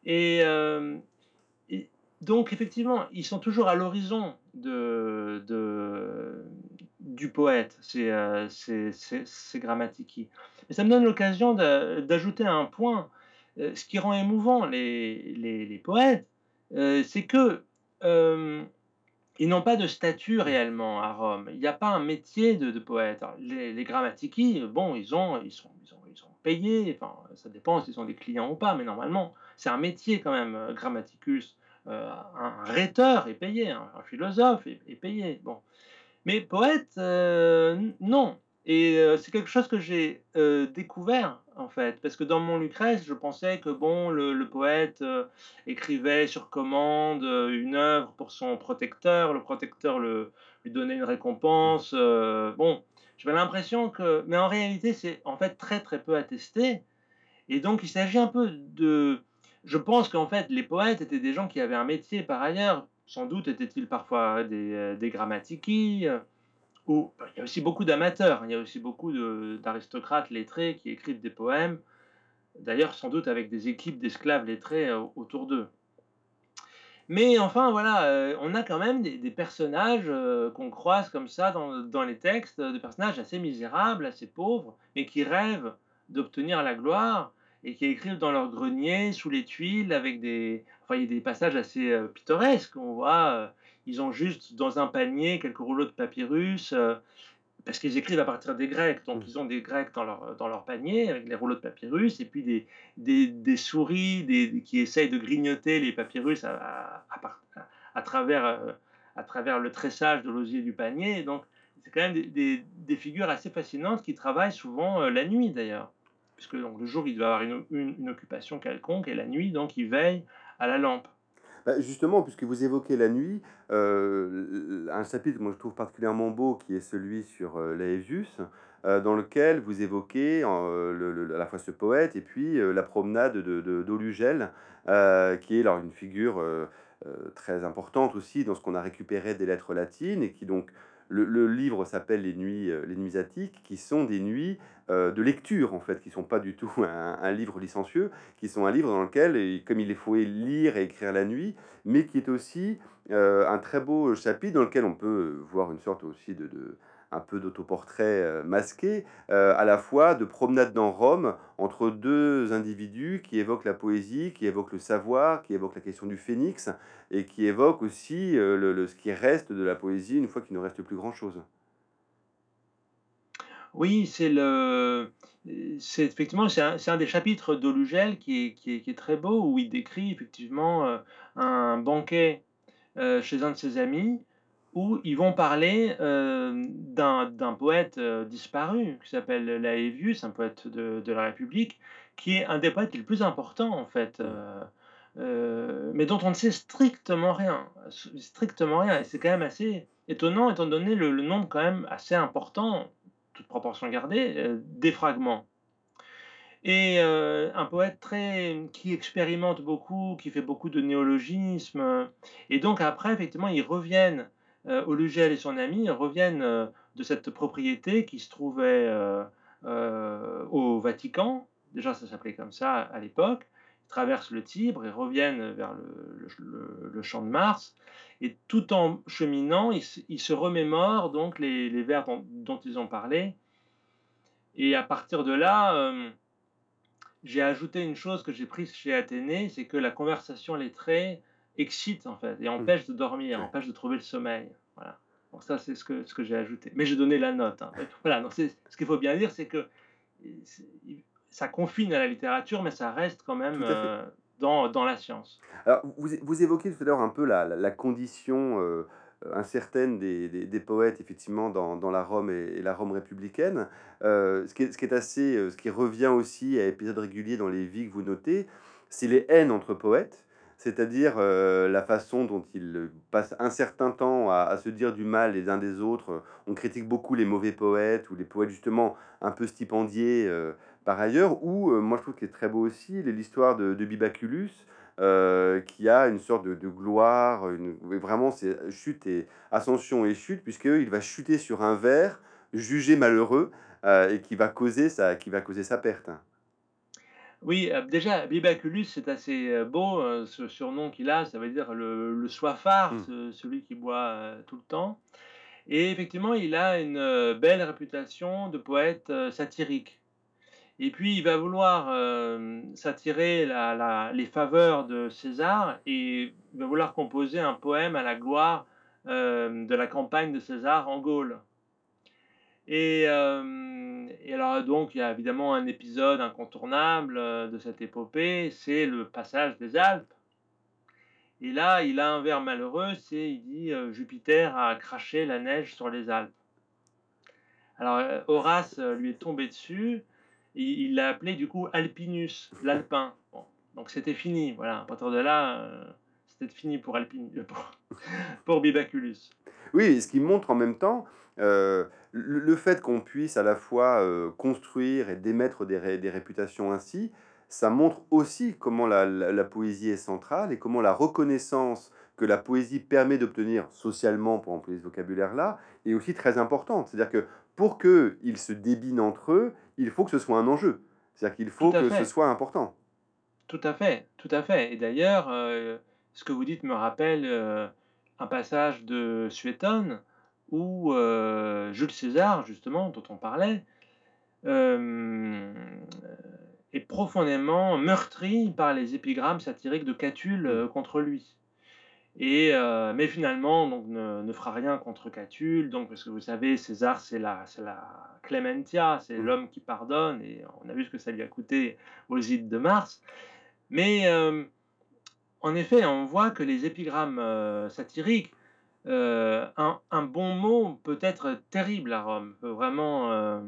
Et, euh, et donc, effectivement, ils sont toujours à l'horizon de, de- du poète, ces, euh, ces, ces, ces grammatiki. Mais ça me donne l'occasion d'a- d'ajouter un point. Euh, ce qui rend émouvant les, poètes, euh, c'est que euh, ils n'ont pas de statut réellement à Rome. Il n'y a pas un métier de, poète. Les, grammatiki, bon, ils, ont, sont, payés, enfin, ça dépend s'ils sont des clients ou pas, mais normalement, c'est un métier quand même, grammaticus. Un rhéteur est payé, un, philosophe est, payé. Bon. Mais poète, non. Et c'est quelque chose que j'ai découvert, en fait, parce que dans mon Lucrèce, je pensais que bon, le, poète euh, écrivait sur commande euh, une œuvre pour son protecteur, le protecteur lui donnait une récompense. euh, bon, j'avais l'impression que, mais en réalité, c'est en fait très très peu attesté. Et donc, il s'agit un peu de. Je pense qu'en fait, les poètes étaient des gens qui avaient un métier par ailleurs. Sans doute étaient-ils parfois des, des. Ben, il y a aussi beaucoup d'amateurs. Il y a aussi beaucoup d'aristocrates lettrés qui écrivent des poèmes. D'ailleurs, sans doute avec des équipes d'esclaves lettrés euh, autour d'eux. Mais enfin, voilà, euh, on a quand même des, personnages euh, qu'on croise comme ça dans, dans les textes, des personnages assez misérables, assez pauvres, mais qui rêvent d'obtenir la gloire et qui écrivent dans leur grenier, sous les tuiles, avec des... Enfin, il y a des passages assez pittoresques. On voit, ils ont juste dans un panier quelques rouleaux de papyrus, euh, parce qu'ils écrivent à partir des Grecs. Donc, Mm. ils ont des Grecs dans leur, dans leur panier, avec les rouleaux de papyrus, et puis des, des, des souris des, qui essayent de grignoter les papyrus à, à, à travers, euh, à travers le tressage de l'osier du panier. Donc, c'est quand même des, des- des figures assez fascinantes qui travaillent souvent euh, la nuit d'ailleurs. Puisque donc, le jour, il doit avoir une, une- une occupation quelconque, et la nuit, donc, il veille à la lampe. Bah, justement, puisque vous évoquez la nuit, euh, un chapitre, moi je trouve particulièrement beau, qui est celui sur euh, Laëvius, euh, dans lequel vous évoquez euh, le- à la fois ce poète et puis la promenade de, d'Olugel, qui est alors une figure très importante aussi dans ce qu'on a récupéré des lettres latines et qui donc le, le livre s'appelle les nuits, euh, les nuits attiques, qui sont des nuits euh, de lecture en fait, qui sont pas du tout <laughs> un, livre licencieux, qui sont un livre dans lequel, comme il faut lire et écrire la nuit, mais qui est aussi euh, un très beau chapitre dans lequel on peut voir une sorte aussi de, de- un peu d'autoportrait euh, masqué, euh, à la fois de promenade dans Rome entre deux individus qui évoquent la poésie, qui évoquent le savoir, qui évoquent la question du phénix, et qui évoquent aussi euh, le, le- ce qui reste de la poésie une fois qu'il ne reste plus grand-chose. Oui, c'est le, c'est effectivement c'est un, un des chapitres d'Olugel qui est, qui est, qui est très beau où il décrit effectivement un banquet chez un de ses amis où ils vont parler euh, d'un poète euh, disparu qui s'appelle Laévius, un poète de, la République, qui est un des poètes les plus importants en fait, euh, mais dont on ne sait strictement rien, strictement rien. Et c'est quand même assez étonnant étant donné le, nombre quand même assez important, toute proportion gardée, des fragments. Et un poète très, qui expérimente beaucoup, qui fait beaucoup de néologismes. Et donc après, effectivement, ils reviennent, Olugel et son ami reviennent de cette propriété qui se trouvait au Vatican. Déjà, ça s'appelait comme ça à l'époque. Traversent le Tibre et reviennent vers le, champ de Mars. Et tout en cheminant, ils, se remémorent donc les, vers dont, dont, ils ont parlé. Et à partir de là, j'ai ajouté une chose que j'ai prise chez Athénée, c'est que la conversation lettrée excite en fait et mmh. empêche de dormir, empêche de trouver le sommeil. Voilà. Donc ça, c'est ce que, ce que j'ai ajouté. Mais j'ai donné la note. Hein. <laughs> Voilà, donc ce qu'il faut bien dire, c'est que ça confine à la littérature, mais ça reste quand même euh, dans, dans, la science. Alors, vous, vous évoquez tout à l'heure un peu la, la, condition euh, incertaine des, des, poètes, effectivement, dans, dans la Rome et, la Rome républicaine. Euh, ce, qui est, ce, qui est, assez, ce qui revient aussi à épisodes réguliers dans les vies que vous notez, c'est les haines entre poètes, c'est-à-dire la façon dont ils passent un certain temps à, se dire du mal les uns des autres. On critique beaucoup les mauvais poètes ou les poètes justement un peu stipendiés par ailleurs, ou moi je trouve qu'il est très beau aussi l'histoire de, Bibaculus, euh, qui a une sorte de, gloire, vraiment c'est chute et ascension et chute, puisqu'il va chuter sur un verre jugé malheureux euh, et qui va, causer sa, qui va causer sa perte. Oui, euh, déjà, Bibaculus, c'est assez beau, ce surnom qu'il a, ça veut dire le, le soifard, mmh. celui qui boit tout le temps. Et effectivement, il a une belle réputation de poète satirique. Et puis, il va vouloir euh, s'attirer les faveurs de César et il va vouloir composer un poème à la gloire euh, de la campagne de César en Gaule. Euh, et, alors, donc, il y a évidemment un épisode incontournable de cette épopée, c'est le passage des Alpes. Et là, il a un vers malheureux, c'est, il dit, Jupiter a craché la neige sur les Alpes. Alors, Horace lui est tombé dessus il l'a appelé du coup Alpinus, l'alpin. donc c'était fini, voilà. À partir de là, euh, c'était fini pour, Alpinus, euh, <laughs> pour, Bibaculus. Oui, ce qui montre en même temps euh, le, fait qu'on puisse à la fois construire et démettre des, des, réputations ainsi, ça montre aussi comment la, la, poésie est centrale et comment la reconnaissance que la poésie permet d'obtenir socialement, pour employer ce vocabulaire-là, est aussi très importante. C'est-à-dire que pour qu'ils se débinent entre eux, il faut que ce soit un enjeu. C'est-à-dire qu'il faut que ce soit important. Tout à fait, tout à fait. Et d'ailleurs, euh, ce que vous dites me rappelle euh, un passage de Suétone où euh, Jules César, justement, dont on parlait, est profondément meurtri par les épigrammes satiriques de Catulle mmh. contre lui. Et, euh, mais finalement, donc, ne, ne, fera rien contre Catulle, donc, parce que vous savez, César, c'est la, la Clementia, c'est mmh. l'homme qui pardonne, et on a vu ce que ça lui a coûté aux îles de Mars. Mais euh, en effet, on voit que les épigrammes euh, satiriques, un, un, bon mot peut être terrible à Rome, peut vraiment.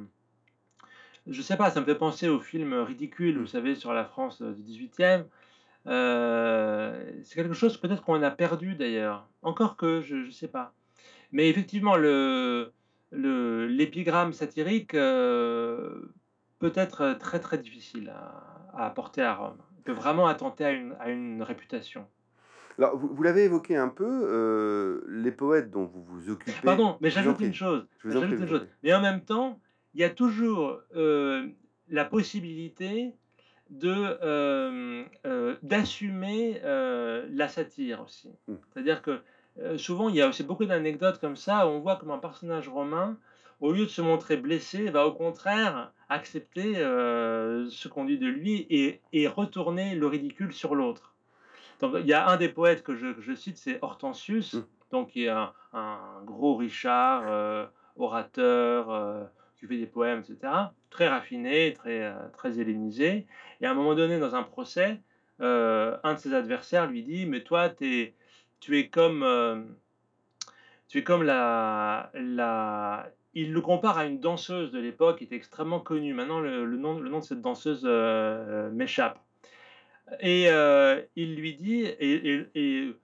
je sais pas, ça me fait penser au film ridicule, vous savez, sur la France du 18e. Euh, c'est quelque chose peut-être qu'on a perdu d'ailleurs. Encore que, je ne sais pas. Mais effectivement, l'épigramme satirique euh, peut être très très difficile à, apporter à Rome. Il peut vraiment attenter à à une réputation. Alors, vous, vous l'avez évoqué un peu, euh, les poètes dont vous vous occupez. Pardon, mais j'ajoute une chose. J'ajoute une chose. Mais en même temps, il y a toujours la possibilité de euh, euh, d'assumer euh, la satire aussi. Hmm. C'est-à-dire que souvent il y a aussi beaucoup d'anecdotes comme ça où on voit comme un personnage romain, au lieu de se montrer blessé, va au contraire accepter ce qu'on dit de lui et, et, retourner le ridicule sur l'autre. Donc il y a un des poètes que je, je cite, c'est Hortensius, hmm. donc qui est un, un gros Richard, orateur qui fait des poèmes, etc. Très raffiné, très, euh, très hellénisé. Et à un moment donné, dans un procès, euh, un de ses adversaires lui dit Mais toi, es, tu es comme. Euh, Tu es comme la, la... Il le compare à une danseuse de l'époque qui était extrêmement connue. Maintenant, le, nom, le nom de cette danseuse euh, m'échappe. Et euh, il lui dit, et, et,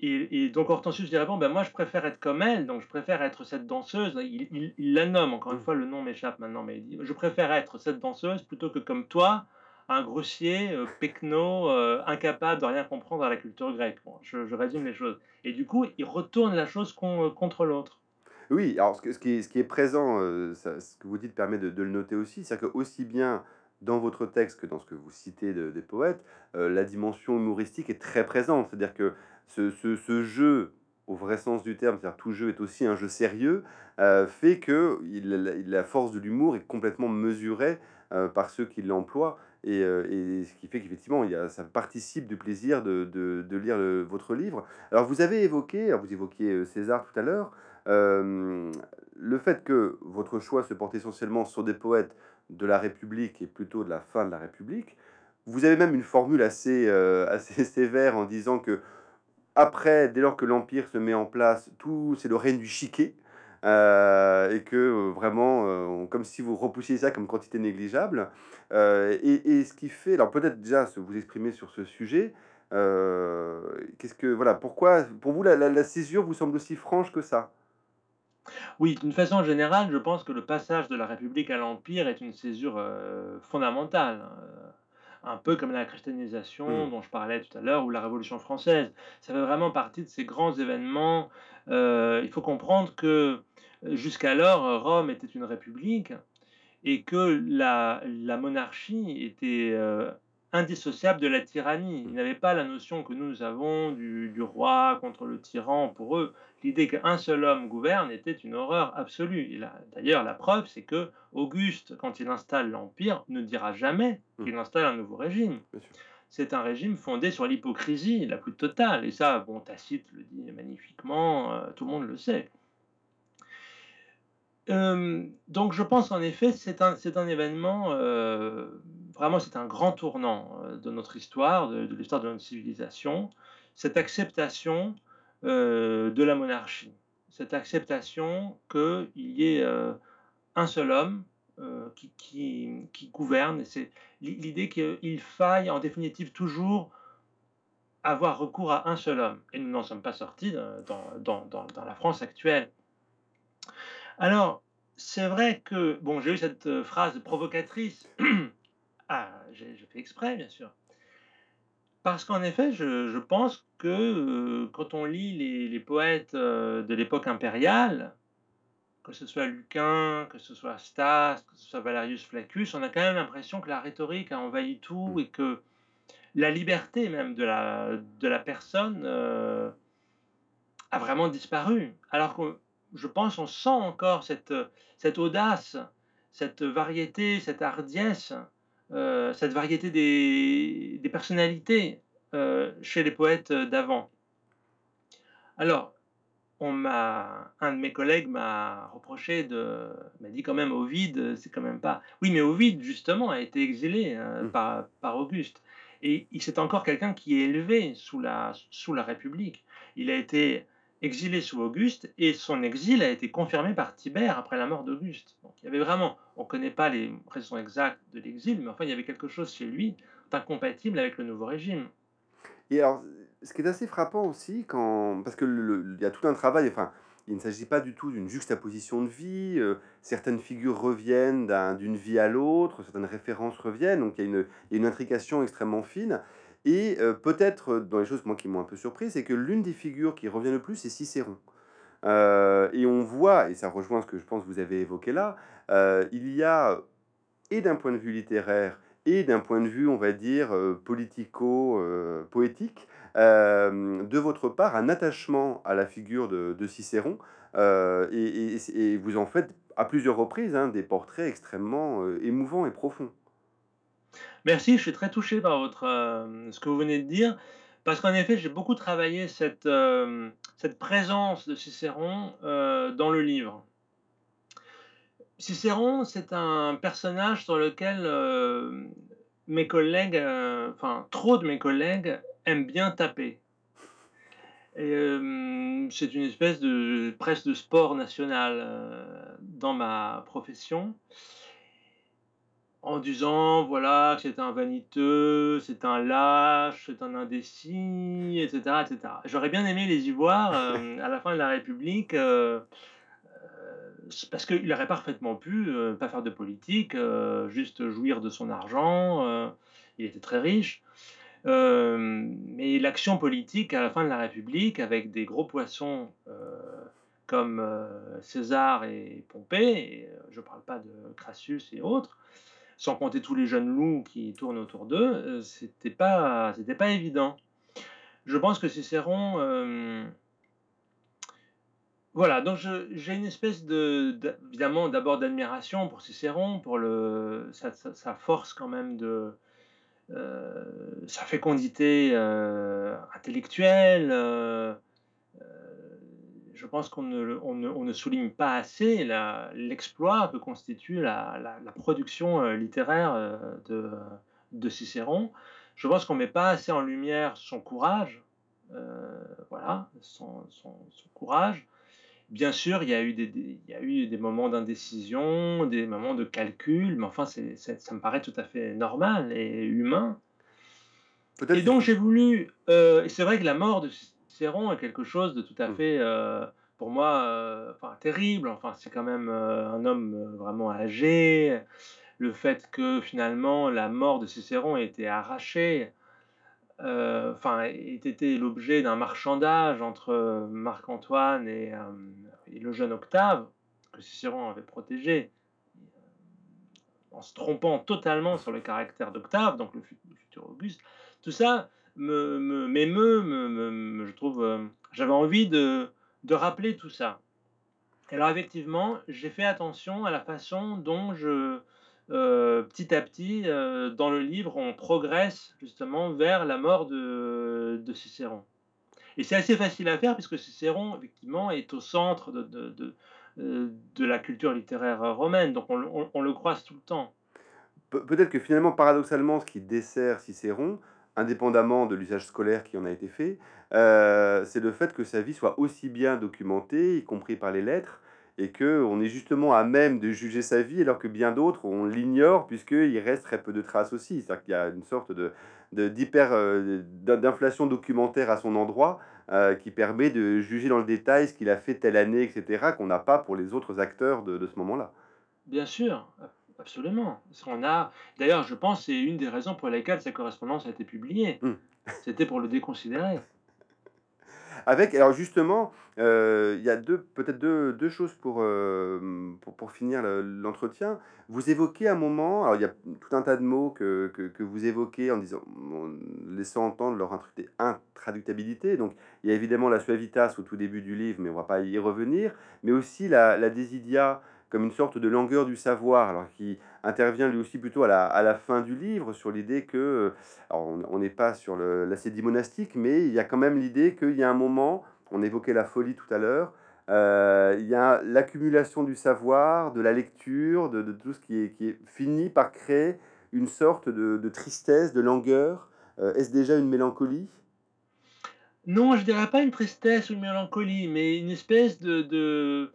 et, donc Hortensius lui répond, ben moi je préfère être comme elle, donc je préfère être cette danseuse. Il, il, la nomme, encore une mmh. fois, le nom m'échappe maintenant, mais il dit, je préfère être cette danseuse plutôt que comme toi, un grossier, euh, pecno, euh, incapable de rien comprendre à la culture grecque. je, résume les choses. Et du coup, il retourne la chose euh, contre l'autre. Oui, alors ce, ce, qui, est, ce qui est présent, ce que vous dites permet de, le noter aussi, c'est-à-dire que aussi bien dans votre texte que dans ce que vous citez des poètes, la dimension humoristique est très présente. C'est-à-dire que ce, jeu, au vrai sens du terme, c'est-à-dire tout jeu est aussi un jeu sérieux, fait que la force de l'humour est complètement mesurée par ceux qui l'emploient. Euh, et, ce qui fait qu'effectivement, ça participe du plaisir de, lire votre livre. Alors, vous avez évoqué, vous évoquiez euh, César tout à l'heure, euh, le fait que votre choix se porte essentiellement sur des poètes de la République et plutôt de la fin de la République. Vous avez même une formule assez, <laughs> assez sévère en disant que après, dès lors que l'Empire se met en place, tout c'est le règne du chiquet. Euh, et que euh, vraiment, euh, comme si vous repoussiez ça comme quantité négligeable. Et, et, ce qui fait, alors peut-être déjà vous exprimer sur ce sujet, qu'est-ce que, voilà, pourquoi, pour vous, la, la, césure vous semble aussi franche que ça? Oui, d'une façon générale, je pense que le passage de la République à l'Empire est une césure fondamentale un peu comme la christianisation mmh. dont je parlais tout à l'heure ou la Révolution française. Ça fait vraiment partie de ces grands événements. il faut comprendre que Jusqu'alors, Rome était une république et que la, monarchie était euh, indissociable de la tyrannie. Ils n'avaient pas la notion que nous avons du, roi contre le tyran. Pour eux, l'idée qu'un seul homme gouverne était une horreur absolue. D'ailleurs, la preuve, c'est que Auguste, quand il installe l'Empire, ne dira jamais mmh. qu'il installe un nouveau régime. C'est un régime fondé sur l'hypocrisie la plus totale. Et ça, bon, Tacite le dit magnifiquement, euh, tout le monde le sait donc je pense en effet c'est un, c'est un événement, vraiment c'est un grand tournant de notre histoire, de, l'histoire de notre civilisation, cette acceptation de la monarchie, cette acceptation qu'il y ait un seul homme qui, qui, qui, gouverne, c'est l'idée qu'il faille en définitive toujours avoir recours à un seul homme. Et nous n'en sommes pas sortis dans, dans, la France actuelle. Alors, c'est vrai que, bon, j'ai eu cette euh, phrase provocatrice. <clears throat> ah, j'ai fait exprès, bien sûr. Parce qu'en effet, je, pense que euh, quand on lit les, poètes euh, de l'époque impériale, que ce soit Lucain, que ce soit Stas, que ce soit Valerius Flaccus, on a quand même l'impression que la rhétorique a envahi tout et que la liberté même de la, personne a vraiment disparu. Alors que je pense, on sent encore cette, cette audace, cette variété, cette hardiesse, euh, cette variété des, des personnalités euh, chez les poètes d'avant. Alors, on m'a, un de mes collègues m'a reproché de, m'a dit quand même Ovide, c'est quand même pas. Oui, mais Ovide justement a été exilé mmh. par, par Auguste, et c'est encore quelqu'un qui est élevé sous la, sous la République. Il a été exilé sous Auguste, et son exil a été confirmé par Tibère après la mort d'Auguste. Donc il y avait vraiment, on ne connaît pas les raisons exactes de l'exil, mais enfin il y avait quelque chose chez lui d'incompatible avec le nouveau régime. Et alors, ce qui est assez frappant aussi, quand, parce qu'il y a tout un travail, enfin, il ne s'agit pas du tout d'une juxtaposition de vie, euh, certaines figures reviennent d'une vie à l'autre, certaines références reviennent, donc il y a une, il y a une intrication extrêmement fine. Et euh, peut-être, euh, dans les choses moi, qui m'ont un peu surpris, c'est que l'une des figures qui revient le plus, c'est Cicéron. Euh, et on voit, et ça rejoint ce que je pense que vous avez évoqué là, il y a, et d'un point de vue littéraire, et d'un point de vue, on va dire, politico-poétique, de votre part, un attachement à la figure de, Cicéron, et, et, vous en faites à plusieurs reprises hein, des portraits extrêmement émouvants et profonds. Merci, je suis très touché par votre, euh, ce que vous venez de dire, parce qu'en effet, j'ai beaucoup travaillé cette, euh, cette présence de Cicéron euh, dans le livre. Cicéron, c'est un personnage sur lequel mes collègues, enfin trop de mes collègues, aiment bien taper. C'est une espèce de presque de sport national dans ma profession, en disant voilà c'est un vaniteux, c'est un lâche, c'est un indécis, etc., etc. J'aurais bien aimé les y voir euh, <laughs> à la fin de la République. euh, euh, parce qu'il aurait parfaitement pu pas faire de politique, juste jouir de son argent. il était très riche. Mais l'action politique à la fin de la République, avec des gros poissons comme César et Pompée, et, je ne parle pas de Crassus et autres, sans compter tous les jeunes loups qui tournent autour d'eux, euh, c'était pas, c'était pas évident. Je pense que Cicéron, euh, voilà, donc j'ai une espèce de, évidemment, d'abord d'admiration pour Cicéron, pour le, sa, force quand même de, euh, sa fécondité intellectuelle. Je pense qu'on ne, le- on ne, on ne souligne pas assez l'exploit que constitue la, la- la production euh, littéraire euh, de, de Cicéron. Je pense qu'on ne met pas assez en lumière son courage, euh, voilà, son, son- son courage. Bien sûr, il y a eu des, des- il y a eu des moments d'indécision, des moments de calcul, mais enfin, ça me paraît tout à fait normal et humain. Et donc, j'ai voulu. euh, et c'est vrai que la mort de Cicéron est quelque chose de tout à Mm. fait, euh, pour moi, euh, enfin, terrible. Enfin, c'est quand même euh, un homme vraiment âgé. Le fait que finalement la mort de Cicéron ait été arrachée enfin, ait été l'objet d'un marchandage entre Marc-Antoine et, et le jeune Octave, que Cicéron avait protégé, en se trompant totalement sur le caractère d'Octave, donc le futur Auguste. Tout ça me, me- m'émeut, me, me- je trouve, euh, j'avais envie de, de rappeler tout ça. Alors effectivement, j'ai fait attention à la façon dont je, euh, petit à petit, euh, dans le livre, on progresse justement vers la mort de, de Cicéron. Et c'est assez facile à faire puisque Cicéron, effectivement, est au centre de, de, de, la culture littéraire romaine, donc on, on- le croise tout le temps. Pe- Peut-être que finalement, paradoxalement, ce qui dessert Cicéron, indépendamment de l'usage scolaire qui en a été fait, euh, c'est le fait que sa vie soit aussi bien documentée, y compris par les lettres, et que on est justement à même de juger sa vie, alors que bien d'autres, on l'ignore, puisqu'il reste très peu de traces aussi. C'est-à-dire qu'il y a une sorte de euh, d'in- d'inflation documentaire à son endroit euh, qui permet de juger dans le détail ce qu'il a fait telle année, etc., qu'on n'a pas pour les autres acteurs de, ce moment-là. Bien sûr, absolument. Qu'on a, d'ailleurs, je pense, que c'est une des raisons pour lesquelles sa correspondance a été publiée. Hmm. C'était pour le déconsidérer. Avec, alors justement, euh, il y a deux, peut-être deux, deux choses pour, euh, pour, pour finir le- l'entretien. Vous évoquez un moment, alors il y a tout un tas de mots que, que, que vous évoquez en disant, en laissant entendre leur intradu- intraductibilité. Donc il y a évidemment la suavitas au tout début du livre, mais on va pas y revenir, mais aussi la, la désidia comme une sorte de langueur du savoir, alors qui intervient lui aussi plutôt à la, la fin du livre sur l'idée que, alors on n'est pas sur le- l'acédie monastique, mais il y a quand même l'idée qu'il y a un moment, on évoquait la folie tout à l'heure, euh, il y a l'accumulation du savoir, de la lecture, de, tout ce qui est, fini par créer une sorte de, tristesse, de langueur. Euh, Est-ce déjà une mélancolie? Non, je dirais pas une tristesse ou une mélancolie, mais une espèce de, euh,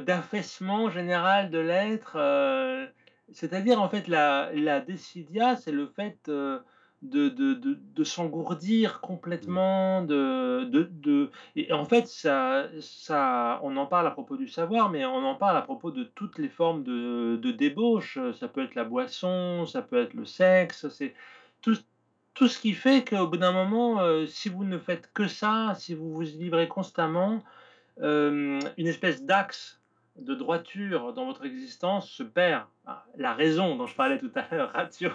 d'affaissement général de l'être. euh, c'est-à-dire, en fait, la, la décidia, c'est le fait euh, de, de, de, de s'engourdir complètement, de, de, de... Et en fait, ça, ça, on en parle à propos du savoir, mais on en parle à propos de toutes les formes de, débauche. Ça peut être la boisson, ça peut être le sexe, c'est tout, tout ce qui fait qu'au bout d'un moment, euh, si vous ne faites que ça, si vous vous y livrez constamment, euh, une espèce d'axe de droiture dans votre existence se perd. Ah, La raison dont je parlais tout à l'heure, <laughs> ratio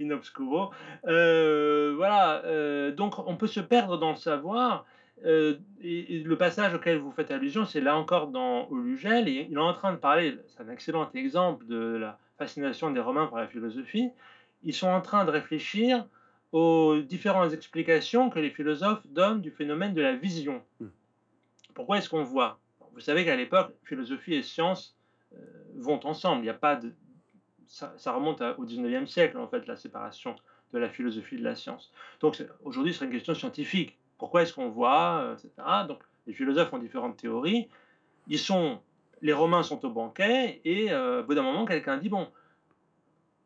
in obscuro, euh, voilà, euh, donc on peut se perdre dans le savoir. et, le passage auquel vous faites allusion, c'est là encore dans Olugel, il est en train de parler, c'est un excellent exemple de la fascination des Romains par la philosophie. Ils sont en train de réfléchir aux différentes explications que les philosophes donnent du phénomène de la vision. Mm. Pourquoi est-ce qu'on voit? Vous savez qu'à l'époque, philosophie et science euh, vont ensemble. Il n'y a pas de ça, remonte au 19e siècle en fait la séparation de la philosophie et de la science. Donc c'est- aujourd'hui, ce serait une question scientifique. pourquoi est-ce qu'on voit, etc. Donc les philosophes ont différentes théories. Ils sont, les Romains sont au banquet et au bout d'un moment, quelqu'un dit bon,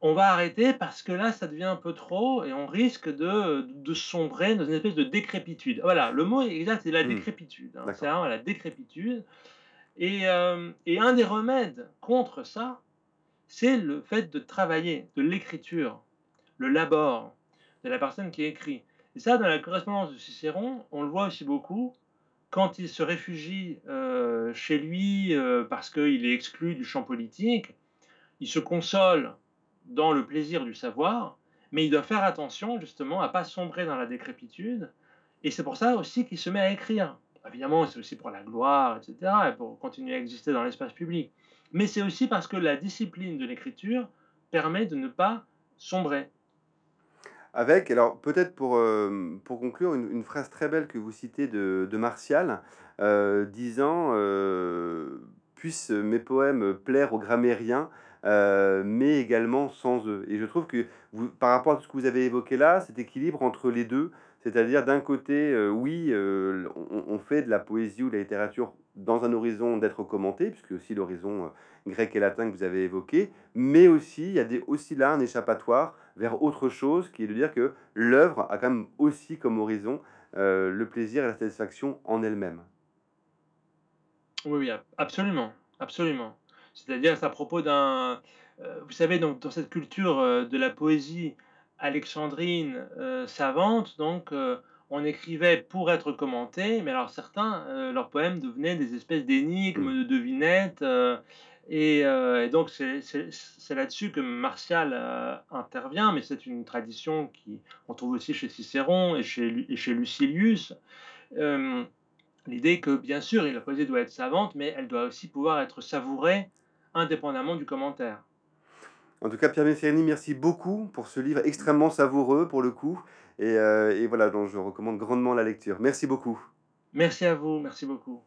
on va arrêter parce que là, ça devient un peu trop et on risque de, de sombrer dans une espèce de décrépitude. Voilà, le mot exact, c'est la mmh. décrépitude. Hein. c'est vraiment la décrépitude. Et, et, un des remèdes contre ça, c'est le fait de travailler, de l'écriture, le labor de la personne qui écrit. Et ça, dans la correspondance de Cicéron, on le voit aussi beaucoup. Quand il se réfugie euh, chez lui euh, parce qu'il est exclu du champ politique, il se console dans le plaisir du savoir, mais il doit faire attention justement à pas sombrer dans la décrépitude. Et c'est pour ça aussi qu'il se met à écrire. Évidemment, c'est aussi pour la gloire, etc., et pour continuer à exister dans l'espace public mais c'est aussi parce que la discipline de l'écriture permet de ne pas sombrer. Avec, alors peut-être pour, euh, pour conclure, une, phrase très belle que vous citez de, de Martial, euh, disant euh, Puissent mes poèmes plaire aux grammairiens, mais également sans eux. Et je trouve que par rapport à ce que vous avez évoqué là, cet équilibre entre les deux, c'est-à-dire d'un côté, oui, on, on, fait de la poésie ou de la littérature dans un horizon d'être commenté, puisque aussi l'horizon euh, grec et latin que vous avez évoqué, mais aussi il y a des, aussi là un échappatoire vers autre chose, qui est de dire que l'œuvre a quand même aussi comme horizon euh, le plaisir et la satisfaction en elle-même. Oui, oui, absolument, absolument. C'est-à-dire, à propos d'un... Euh, vous savez, donc, dans cette culture de la poésie alexandrine savante, donc on écrivait pour être commenté, mais alors certains, euh, leurs poèmes devenaient des espèces d'énigmes, mm. de devinettes. Euh, euh, et, donc c'est là-dessus que Martial intervient, mais c'est une tradition qui on trouve aussi chez Cicéron et chez, et chez Lucilius. L'idée que bien sûr la poésie doit être savante, mais elle doit aussi pouvoir être savourée indépendamment du commentaire. En tout cas, Pierre Messerini, merci beaucoup pour ce livre extrêmement savoureux pour le coup. Et, euh, et voilà, donc je recommande grandement la lecture. Merci beaucoup. Merci à vous, merci beaucoup.